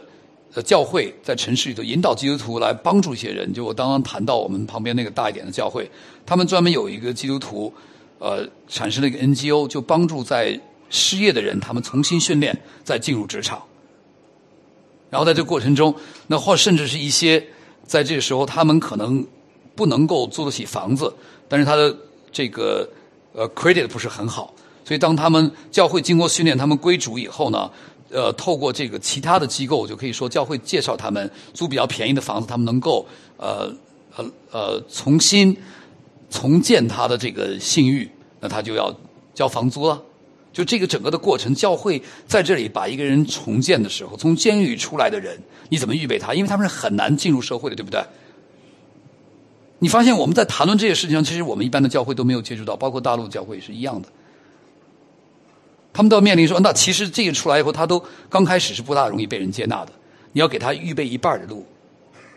的教会在城市里头引导基督徒来帮助一些人，就我刚刚谈到我们旁边那个大一点的教会，他们专门有一个基督徒，呃，产生了一个 NGO，就帮助在失业的人，他们重新训练，再进入职场。然后在这个过程中，那或甚至是一些在这个时候，他们可能不能够租得起房子，但是他的这个呃 credit 不是很好，所以当他们教会经过训练，他们归主以后呢？呃，透过这个其他的机构，就可以说教会介绍他们租比较便宜的房子，他们能够呃呃呃重新重建他的这个信誉，那他就要交房租了。就这个整个的过程，教会在这里把一个人重建的时候，从监狱出来的人，你怎么预备他？因为他们是很难进入社会的，对不对？你发现我们在谈论这些事情上，其实我们一般的教会都没有接触到，包括大陆教会也是一样的。他们都要面临说，那其实这个出来以后，他都刚开始是不大容易被人接纳的。你要给他预备一半的路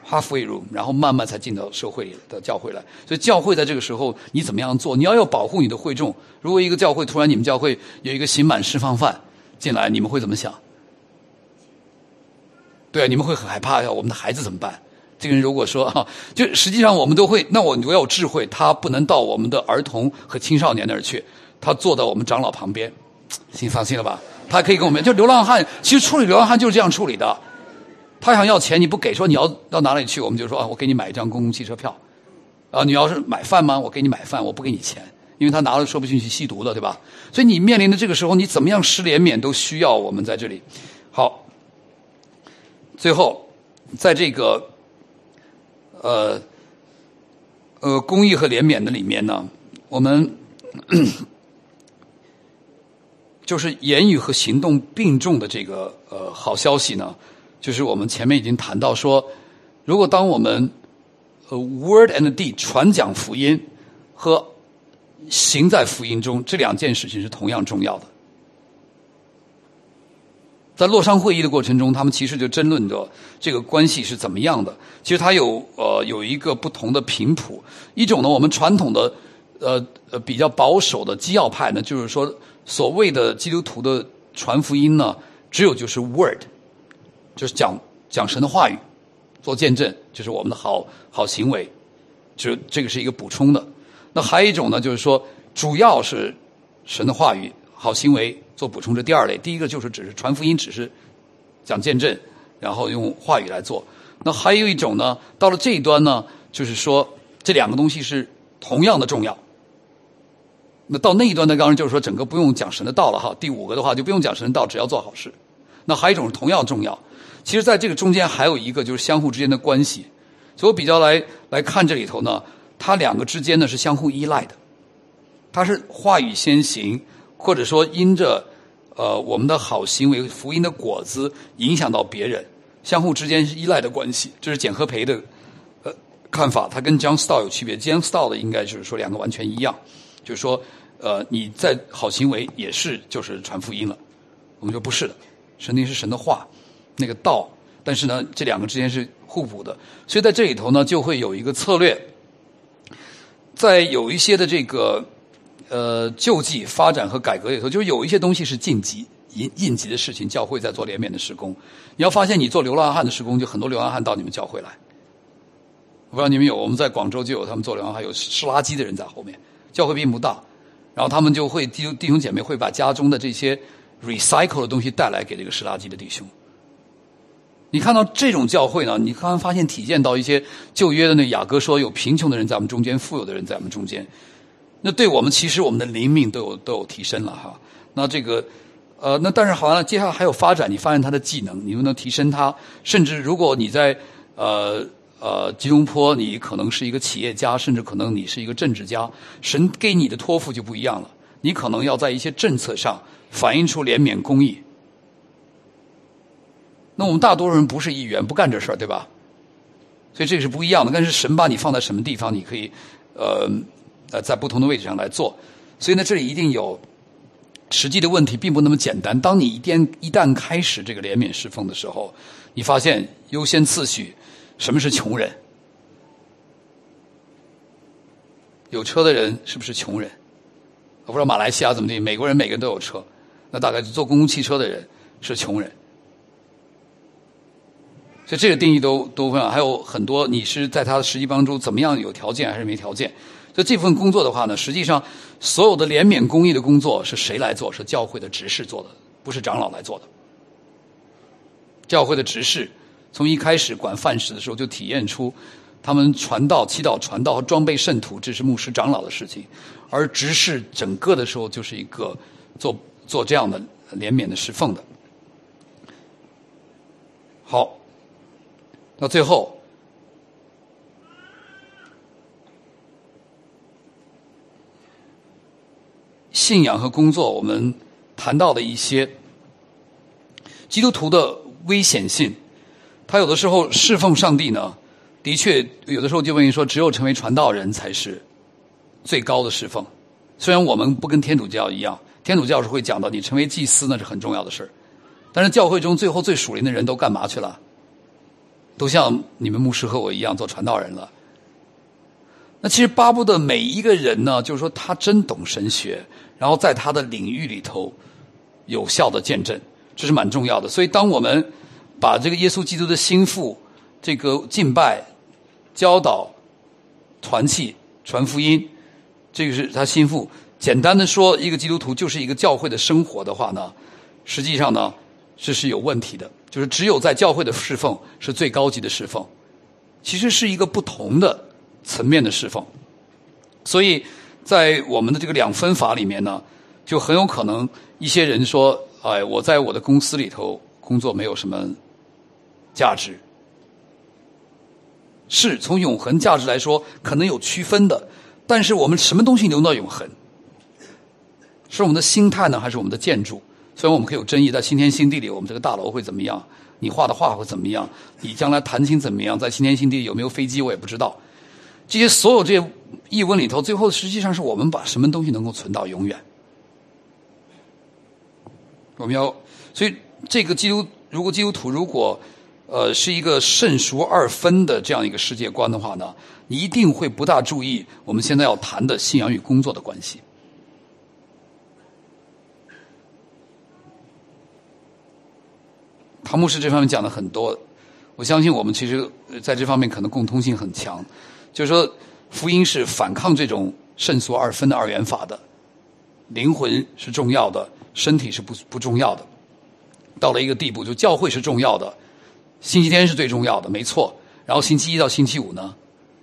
，halfway room，然后慢慢才进到社会里的教会来。所以教会在这个时候你怎么样做？你要要保护你的会众。如果一个教会突然你们教会有一个刑满释放犯进来，你们会怎么想？对啊，你们会很害怕呀。我们的孩子怎么办？这个人如果说哈，就实际上我们都会，那我我要有智慧，他不能到我们的儿童和青少年那儿去，他坐到我们长老旁边。你，放心了吧？他可以跟我们就流浪汉，其实处理流浪汉就是这样处理的。他想要钱，你不给，说你要到哪里去，我们就说啊，我给你买一张公共汽车票。啊，你要是买饭吗？我给你买饭，我不给你钱，因为他拿了说不进去吸毒的，对吧？所以你面临的这个时候，你怎么样施怜悯都需要我们在这里。好，最后在这个呃呃公益和怜悯的里面呢，我们。就是言语和行动并重的这个呃好消息呢，就是我们前面已经谈到说，如果当我们呃 word and deed 传讲福音，和行在福音中这两件事情是同样重要的。在洛桑会议的过程中，他们其实就争论着这个关系是怎么样的。其实它有呃有一个不同的频谱。一种呢，我们传统的呃呃比较保守的基要派呢，就是说所谓的基督徒的传福音呢，只有就是 word，就是讲讲神的话语，做见证，就是我们的好好行为，就这个是一个补充的。那还有一种呢，就是说主要是神的话语，好行为。做补充，这第二类，第一个就是只是传福音，只是讲见证，然后用话语来做。那还有一种呢，到了这一端呢，就是说这两个东西是同样的重要。那到那一端呢，当然就是说整个不用讲神的道了哈。第五个的话就不用讲神的道，只要做好事。那还有一种是同样重要。其实在这个中间还有一个就是相互之间的关系。所以我比较来来看这里头呢，它两个之间呢是相互依赖的。它是话语先行。或者说，因着呃我们的好行为、福音的果子影响到别人，相互之间是依赖的关系。这是简和培的呃看法，它跟 John Stott 有区别。John Stott 应该就是说两个完全一样，就是说呃你在好行为也是就是传福音了。我们说不是的，神灵是神的话，那个道，但是呢这两个之间是互补的。所以在这里头呢就会有一个策略，在有一些的这个。呃，救济、发展和改革里头，就是有一些东西是晋级、应应急的事情。教会在做联绵的施工，你要发现你做流浪汉的施工，就很多流浪汉到你们教会来。我不知道你们有，我们在广州就有他们做流浪汉，有拾垃圾的人在后面。教会并不大，然后他们就会弟兄弟兄姐妹会把家中的这些 recycle 的东西带来给这个拾垃圾的弟兄。你看到这种教会呢，你刚刚发现体现到一些旧约的那雅各说，有贫穷的人在我们中间，富有的人在我们中间。那对我们其实我们的灵命都有都有提升了哈。那这个呃，那但是好像接下来还有发展，你发现他的技能，你又能提升他。甚至如果你在呃呃吉隆坡，你可能是一个企业家，甚至可能你是一个政治家，神给你的托付就不一样了。你可能要在一些政策上反映出怜悯公义。那我们大多数人不是议员，不干这事儿，对吧？所以这个是不一样的。但是神把你放在什么地方，你可以呃。呃，在不同的位置上来做，所以呢，这里一定有实际的问题，并不那么简单。当你一旦一旦开始这个怜悯侍奉的时候，你发现优先次序，什么是穷人？有车的人是不是穷人？我不知道马来西亚怎么地，美国人每个人都有车，那大概坐公共汽车的人是穷人。所以这个定义都都分，还有很多，你是在他的实际帮助怎么样有条件还是没条件？所以这份工作的话呢，实际上所有的怜悯公益的工作是谁来做？是教会的执事做的，不是长老来做的。教会的执事从一开始管饭食的时候就体验出，他们传道、祈祷、传道和装备圣徒，这是牧师长老的事情；而执事整个的时候就是一个做做这样的怜悯的侍奉的。好，那最后。信仰和工作，我们谈到的一些基督徒的危险性。他有的时候侍奉上帝呢，的确有的时候就问你说，只有成为传道人才是最高的侍奉。虽然我们不跟天主教一样，天主教是会讲到你成为祭司那是很重要的事但是教会中最后最属灵的人都干嘛去了？都像你们牧师和我一样做传道人了。那其实巴不得每一个人呢，就是说他真懂神学。然后在他的领域里头有效的见证，这是蛮重要的。所以，当我们把这个耶稣基督的心腹、这个敬拜、教导、团契、传福音，这个是他心腹。简单的说，一个基督徒就是一个教会的生活的话呢，实际上呢，这是有问题的。就是只有在教会的侍奉是最高级的侍奉，其实是一个不同的层面的侍奉。所以。在我们的这个两分法里面呢，就很有可能一些人说：“哎，我在我的公司里头工作没有什么价值。”是从永恒价值来说，可能有区分的。但是我们什么东西留到永恒？是我们的心态呢，还是我们的建筑？虽然我们可以有争议，在新天新地里，我们这个大楼会怎么样？你画的画会怎么样？你将来弹琴怎么样？在新天新地有没有飞机？我也不知道。这些所有这些译文里头，最后实际上是我们把什么东西能够存到永远？我们要，所以这个基督，如果基督徒如果呃是一个圣俗二分的这样一个世界观的话呢，一定会不大注意我们现在要谈的信仰与工作的关系。唐牧师这方面讲的很多，我相信我们其实在这方面可能共通性很强。就是说，福音是反抗这种圣俗二分的二元法的，灵魂是重要的，身体是不不重要的。到了一个地步，就教会是重要的，星期天是最重要的，没错。然后星期一到星期五呢？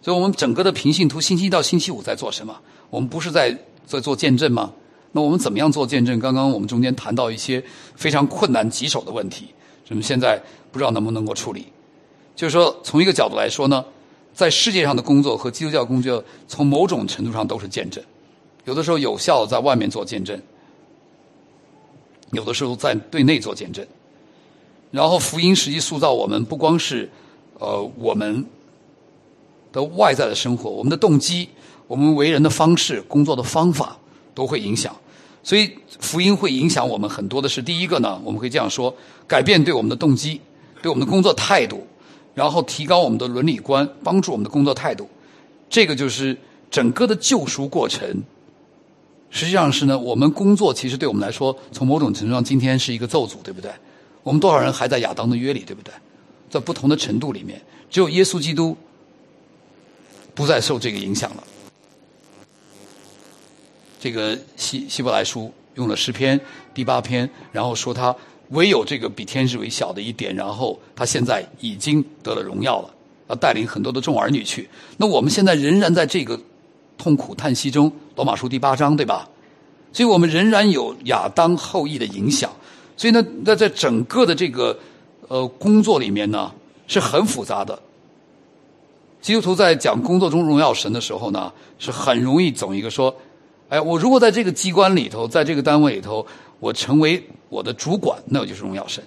所以我们整个的平信徒星期一到星期五在做什么？我们不是在在做见证吗？那我们怎么样做见证？刚刚我们中间谈到一些非常困难棘手的问题，我们现在不知道能不能够处理。就是说，从一个角度来说呢。在世界上的工作和基督教工作，从某种程度上都是见证。有的时候有效的在外面做见证，有的时候在对内做见证。然后福音实际塑造我们，不光是呃我们的外在的生活，我们的动机、我们为人的方式、工作的方法都会影响。所以福音会影响我们很多的是，第一个呢，我们可以这样说：改变对我们的动机，对我们的工作态度。然后提高我们的伦理观，帮助我们的工作态度，这个就是整个的救赎过程。实际上是呢，我们工作其实对我们来说，从某种程度上，今天是一个咒诅，对不对？我们多少人还在亚当的约里，对不对？在不同的程度里面，只有耶稣基督不再受这个影响了。这个希希伯来书用了诗篇第八篇，然后说他。唯有这个比天使为小的一点，然后他现在已经得了荣耀了，要带领很多的众儿女去。那我们现在仍然在这个痛苦叹息中，《罗马书》第八章，对吧？所以我们仍然有亚当后裔的影响。所以呢，那在整个的这个呃工作里面呢，是很复杂的。基督徒在讲工作中荣耀神的时候呢，是很容易走一个说：哎，我如果在这个机关里头，在这个单位里头。我成为我的主管，那我就是荣耀神。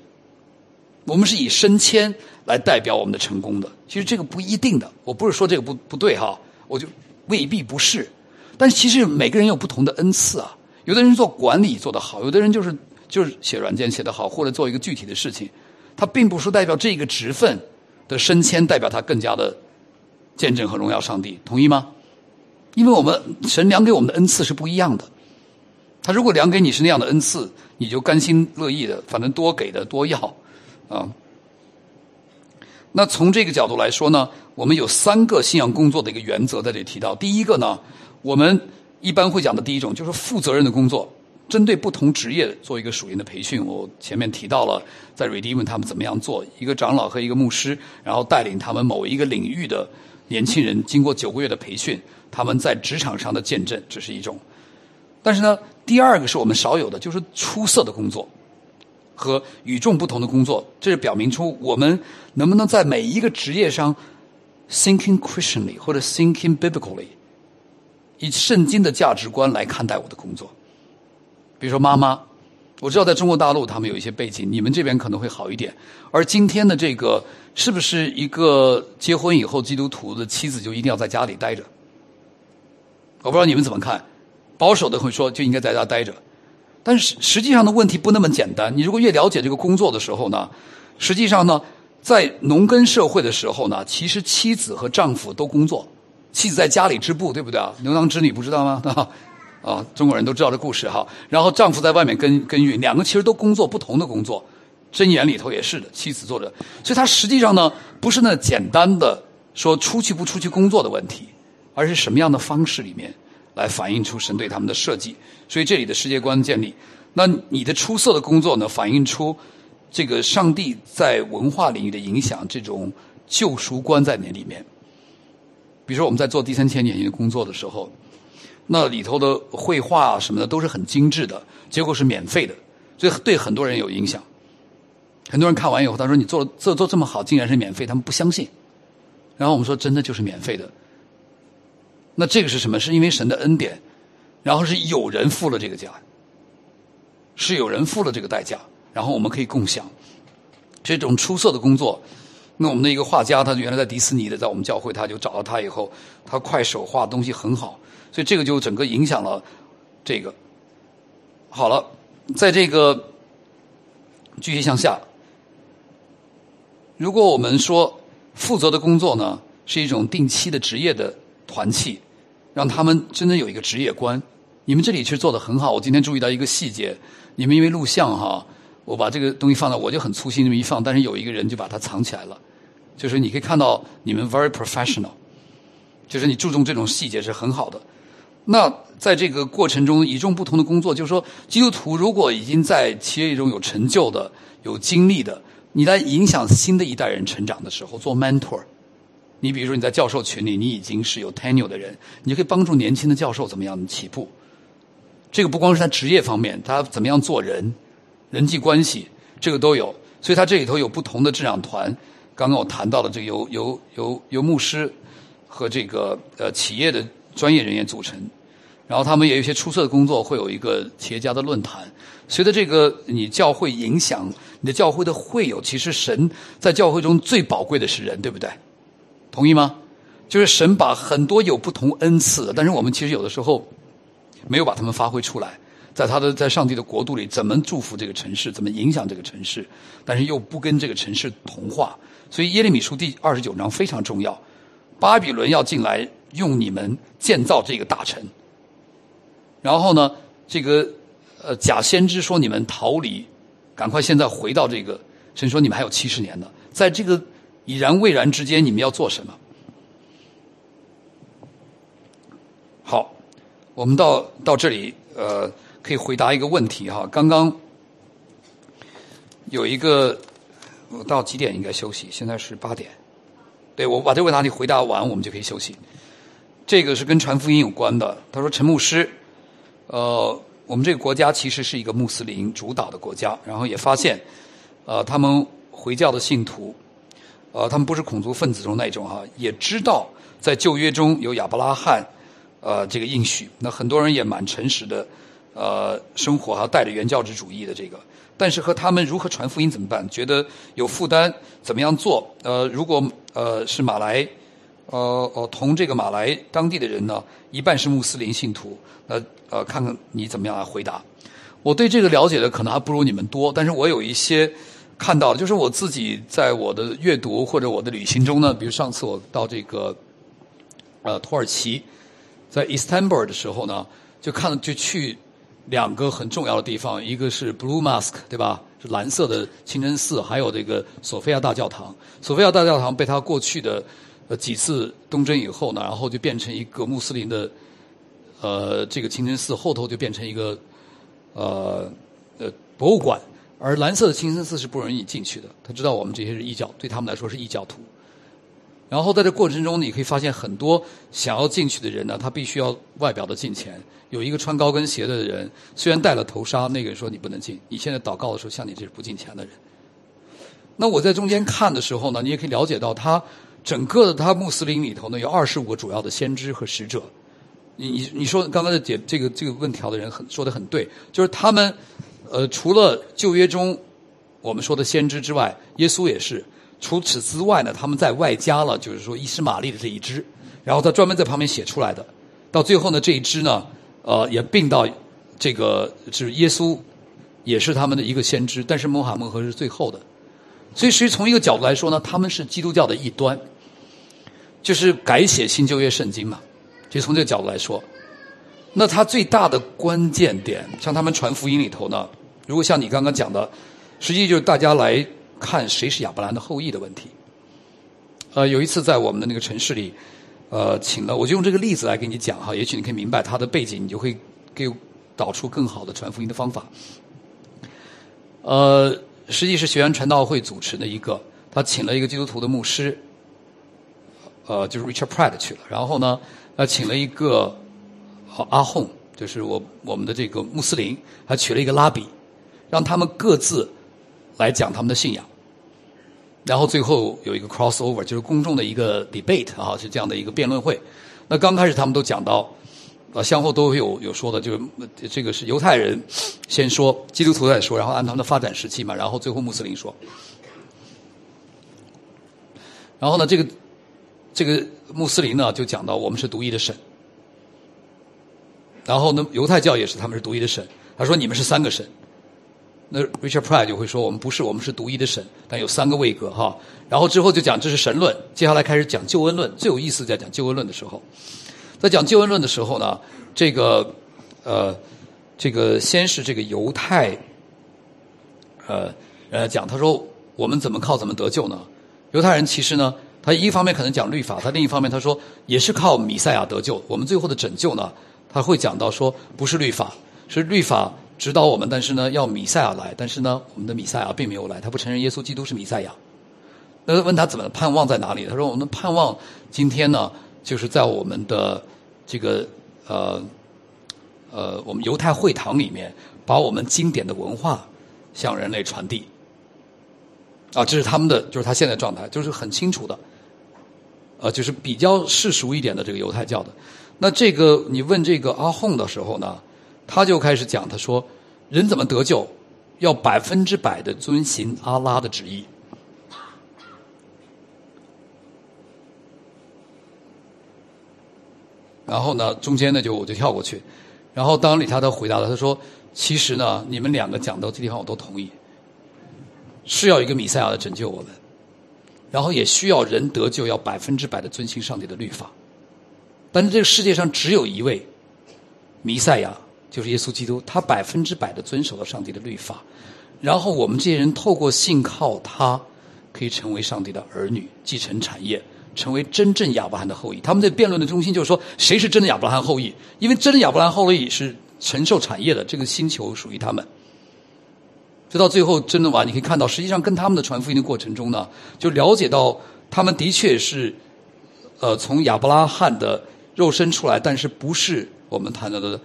我们是以升迁来代表我们的成功的，其实这个不一定的。我不是说这个不不对哈，我就未必不是。但其实每个人有不同的恩赐啊，有的人做管理做得好，有的人就是就是写软件写得好，或者做一个具体的事情，它并不是代表这个职分的升迁代表他更加的见证和荣耀上帝，同意吗？因为我们神量给我们的恩赐是不一样的。他如果量给你是那样的恩赐，你就甘心乐意的，反正多给的多要，啊。那从这个角度来说呢，我们有三个信仰工作的一个原则在这里提到。第一个呢，我们一般会讲的第一种就是负责任的工作，针对不同职业做一个属灵的培训。我前面提到了在 Redeem 他们怎么样做，一个长老和一个牧师，然后带领他们某一个领域的年轻人，经过九个月的培训，他们在职场上的见证，这是一种。但是呢。第二个是我们少有的，就是出色的工作和与众不同的工作。这是表明出我们能不能在每一个职业上 thinking Christianly 或者 thinking biblically，以圣经的价值观来看待我的工作。比如说妈妈，我知道在中国大陆他们有一些背景，你们这边可能会好一点。而今天的这个是不是一个结婚以后基督徒的妻子就一定要在家里待着？我不知道你们怎么看。保守的会说就应该在家待着，但是实际上的问题不那么简单。你如果越了解这个工作的时候呢，实际上呢，在农耕社会的时候呢，其实妻子和丈夫都工作，妻子在家里织布，对不对啊？牛郎织女不知道吗？啊，中国人都知道这故事哈。然后丈夫在外面耕耕耘，两个其实都工作不同的工作。箴言里头也是的，妻子做的，所以他实际上呢，不是那简单的说出去不出去工作的问题，而是什么样的方式里面。来反映出神对他们的设计，所以这里的世界观建立。那你的出色的工作呢，反映出这个上帝在文化领域的影响，这种救赎观在那里面。比如说我们在做第三千年的工作的时候，那里头的绘画什么的都是很精致的，结果是免费的，所以对很多人有影响。很多人看完以后，他说：“你做做做这么好，竟然是免费。”他们不相信。然后我们说：“真的就是免费的。”那这个是什么？是因为神的恩典，然后是有人付了这个价，是有人付了这个代价，然后我们可以共享这种出色的工作。那我们的一个画家，他原来在迪士尼的，在我们教会，他就找到他以后，他快手画东西很好，所以这个就整个影响了这个。好了，在这个继续向下，如果我们说负责的工作呢，是一种定期的职业的团契，让他们真的有一个职业观。你们这里其实做的很好，我今天注意到一个细节，你们因为录像哈，我把这个东西放到，我就很粗心这么一放，但是有一个人就把它藏起来了。就是你可以看到你们 very professional，就是你注重这种细节是很好的。那在这个过程中，与众不同的工作，就是说，基督徒如果已经在企业中有成就的、有经历的，你在影响新的一代人成长的时候，做 mentor。你比如说你在教授群里，你已经是有 tenure 的人，你就可以帮助年轻的教授怎么样起步。这个不光是他职业方面，他怎么样做人、人际关系，这个都有。所以他这里头有不同的智养团。刚刚我谈到的这个由由由由牧师和这个呃企业的专业人员组成，然后他们也有一些出色的工作，会有一个企业家的论坛。随着这个你教会影响你的教会的会友，其实神在教会中最宝贵的是人，对不对？同意吗？就是神把很多有不同恩赐，但是我们其实有的时候没有把他们发挥出来。在他的在上帝的国度里，怎么祝福这个城市，怎么影响这个城市，但是又不跟这个城市同化。所以耶利米书第二十九章非常重要，巴比伦要进来用你们建造这个大城。然后呢，这个呃假先知说你们逃离，赶快现在回到这个，神说你们还有七十年呢，在这个已然未然之间，你们要做什么？好，我们到到这里呃。可以回答一个问题哈，刚刚有一个，我到几点应该休息？现在是八点，对我把这个问题回答完，我们就可以休息。这个是跟传福音有关的。他说：“陈牧师，呃，我们这个国家其实是一个穆斯林主导的国家，然后也发现，呃，他们回教的信徒，呃，他们不是恐族分子中那种哈，也知道在旧约中有亚伯拉罕，呃，这个应许，那很多人也蛮诚实的。”呃，生活还带着原教旨主义的这个，但是和他们如何传福音怎么办？觉得有负担，怎么样做？呃，如果呃是马来，呃呃同这个马来当地的人呢，一半是穆斯林信徒，那呃看看你怎么样来回答。我对这个了解的可能还不如你们多，但是我有一些看到，就是我自己在我的阅读或者我的旅行中呢，比如上次我到这个呃土耳其，在伊斯坦布尔的时候呢，就看就去。两个很重要的地方，一个是 Blue Mosque，对吧？是蓝色的清真寺，还有这个索菲亚大教堂。索菲亚大教堂被他过去的呃几次东征以后呢，然后就变成一个穆斯林的呃这个清真寺，后头就变成一个呃呃博物馆。而蓝色的清真寺是不容易进去的，他知道我们这些是异教，对他们来说是异教徒。然后在这过程中，你可以发现很多想要进去的人呢，他必须要外表的进前。有一个穿高跟鞋的人，虽然戴了头纱，那个人说你不能进。你现在祷告的时候，像你这是不进前的人。那我在中间看的时候呢，你也可以了解到，他整个的他穆斯林里头呢，有二十五个主要的先知和使者。你你你说刚刚的解这个这个问条的人很说的很对，就是他们呃除了旧约中我们说的先知之外，耶稣也是。除此之外呢，他们在外加了，就是说伊斯玛利的这一支，然后他专门在旁边写出来的。到最后呢，这一支呢，呃，也并到这个是耶稣，也是他们的一个先知，但是穆罕默德是最后的。所以，实从一个角度来说呢，他们是基督教的异端，就是改写新旧约圣经嘛。就从这个角度来说，那他最大的关键点，像他们传福音里头呢，如果像你刚刚讲的，实际就是大家来。看谁是亚伯兰的后裔的问题。呃，有一次在我们的那个城市里，呃，请了，我就用这个例子来给你讲哈，也许你可以明白他的背景，你就会给导出更好的传福音的方法。呃，实际是学员传道会主持的一个，他请了一个基督徒的牧师，呃，就是 Richard Pratt 去了，然后呢，他，请了一个阿訇，就是我我们的这个穆斯林，还娶了一个拉比，让他们各自。来讲他们的信仰，然后最后有一个 crossover，就是公众的一个 debate 啊，是这样的一个辩论会。那刚开始他们都讲到，呃，相互都有有说的，就是这个是犹太人先说，基督徒再说，然后按他们的发展时期嘛，然后最后穆斯林说。然后呢，这个这个穆斯林呢就讲到我们是独一的神。然后呢，犹太教也是他们是独一的神。他说你们是三个神。那 Richard Pryor 就会说我们不是，我们是独一的神，但有三个位格哈。然后之后就讲这是神论，接下来开始讲救恩论。最有意思在讲救恩论的时候，在讲救恩论的时候呢，这个呃，这个先是这个犹太呃呃讲，他说我们怎么靠怎么得救呢？犹太人其实呢，他一方面可能讲律法，他另一方面他说也是靠米赛亚得救。我们最后的拯救呢，他会讲到说不是律法，是律法。指导我们，但是呢，要米赛亚来，但是呢，我们的米赛亚并没有来，他不承认耶稣基督是米赛亚。那问他怎么盼望在哪里？他说：“我们盼望今天呢，就是在我们的这个呃呃，我们犹太会堂里面，把我们经典的文化向人类传递。啊，这是他们的，就是他现在状态，就是很清楚的，呃，就是比较世俗一点的这个犹太教的。那这个你问这个阿訇的时候呢？”他就开始讲，他说：“人怎么得救？要百分之百的遵循阿拉的旨意。”然后呢，中间呢就我就跳过去。然后当理查德回答了，他说：“其实呢，你们两个讲到这地方我都同意，是要一个弥赛亚来拯救我们，然后也需要人得救，要百分之百的遵行上帝的律法。但是这个世界上只有一位弥赛亚。”就是耶稣基督，他百分之百的遵守了上帝的律法，然后我们这些人透过信靠他，可以成为上帝的儿女，继承产业，成为真正亚伯拉罕的后裔。他们在辩论的中心就是说，谁是真的亚伯拉罕后裔？因为真的亚伯拉罕后裔是承受产业的，这个星球属于他们。直到最后真的完，你可以看到，实际上跟他们的传福音的过程中呢，就了解到他们的确是，呃，从亚伯拉罕的肉身出来，但是不是我们谈到的。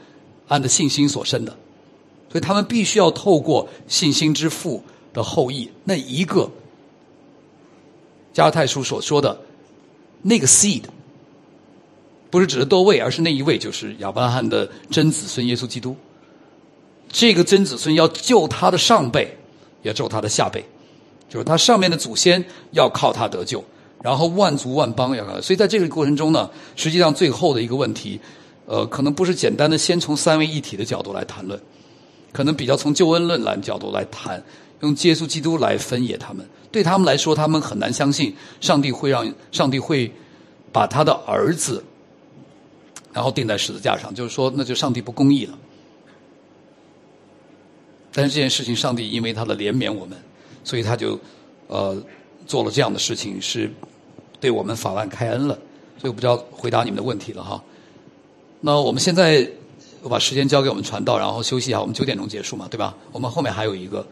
按的信心所生的，所以他们必须要透过信心之父的后裔那一个加太书所说的那个 seed，不是指的多位，而是那一位就是亚伯拉罕的真子孙耶稣基督。这个真子孙要救他的上辈，也救他的下辈，就是他上面的祖先要靠他得救，然后万族万邦要靠。所以在这个过程中呢，实际上最后的一个问题。呃，可能不是简单的先从三位一体的角度来谈论，可能比较从救恩论来角度来谈，用耶稣基督来分野他们。对他们来说，他们很难相信上帝会让上帝会把他的儿子，然后钉在十字架上，就是说，那就上帝不公义了。但是这件事情，上帝因为他的怜悯我们，所以他就呃做了这样的事情，是对我们法万开恩了。所以我不知道回答你们的问题了哈。那我们现在我把时间交给我们传道，然后休息一下。我们九点钟结束嘛，对吧？我们后面还有一个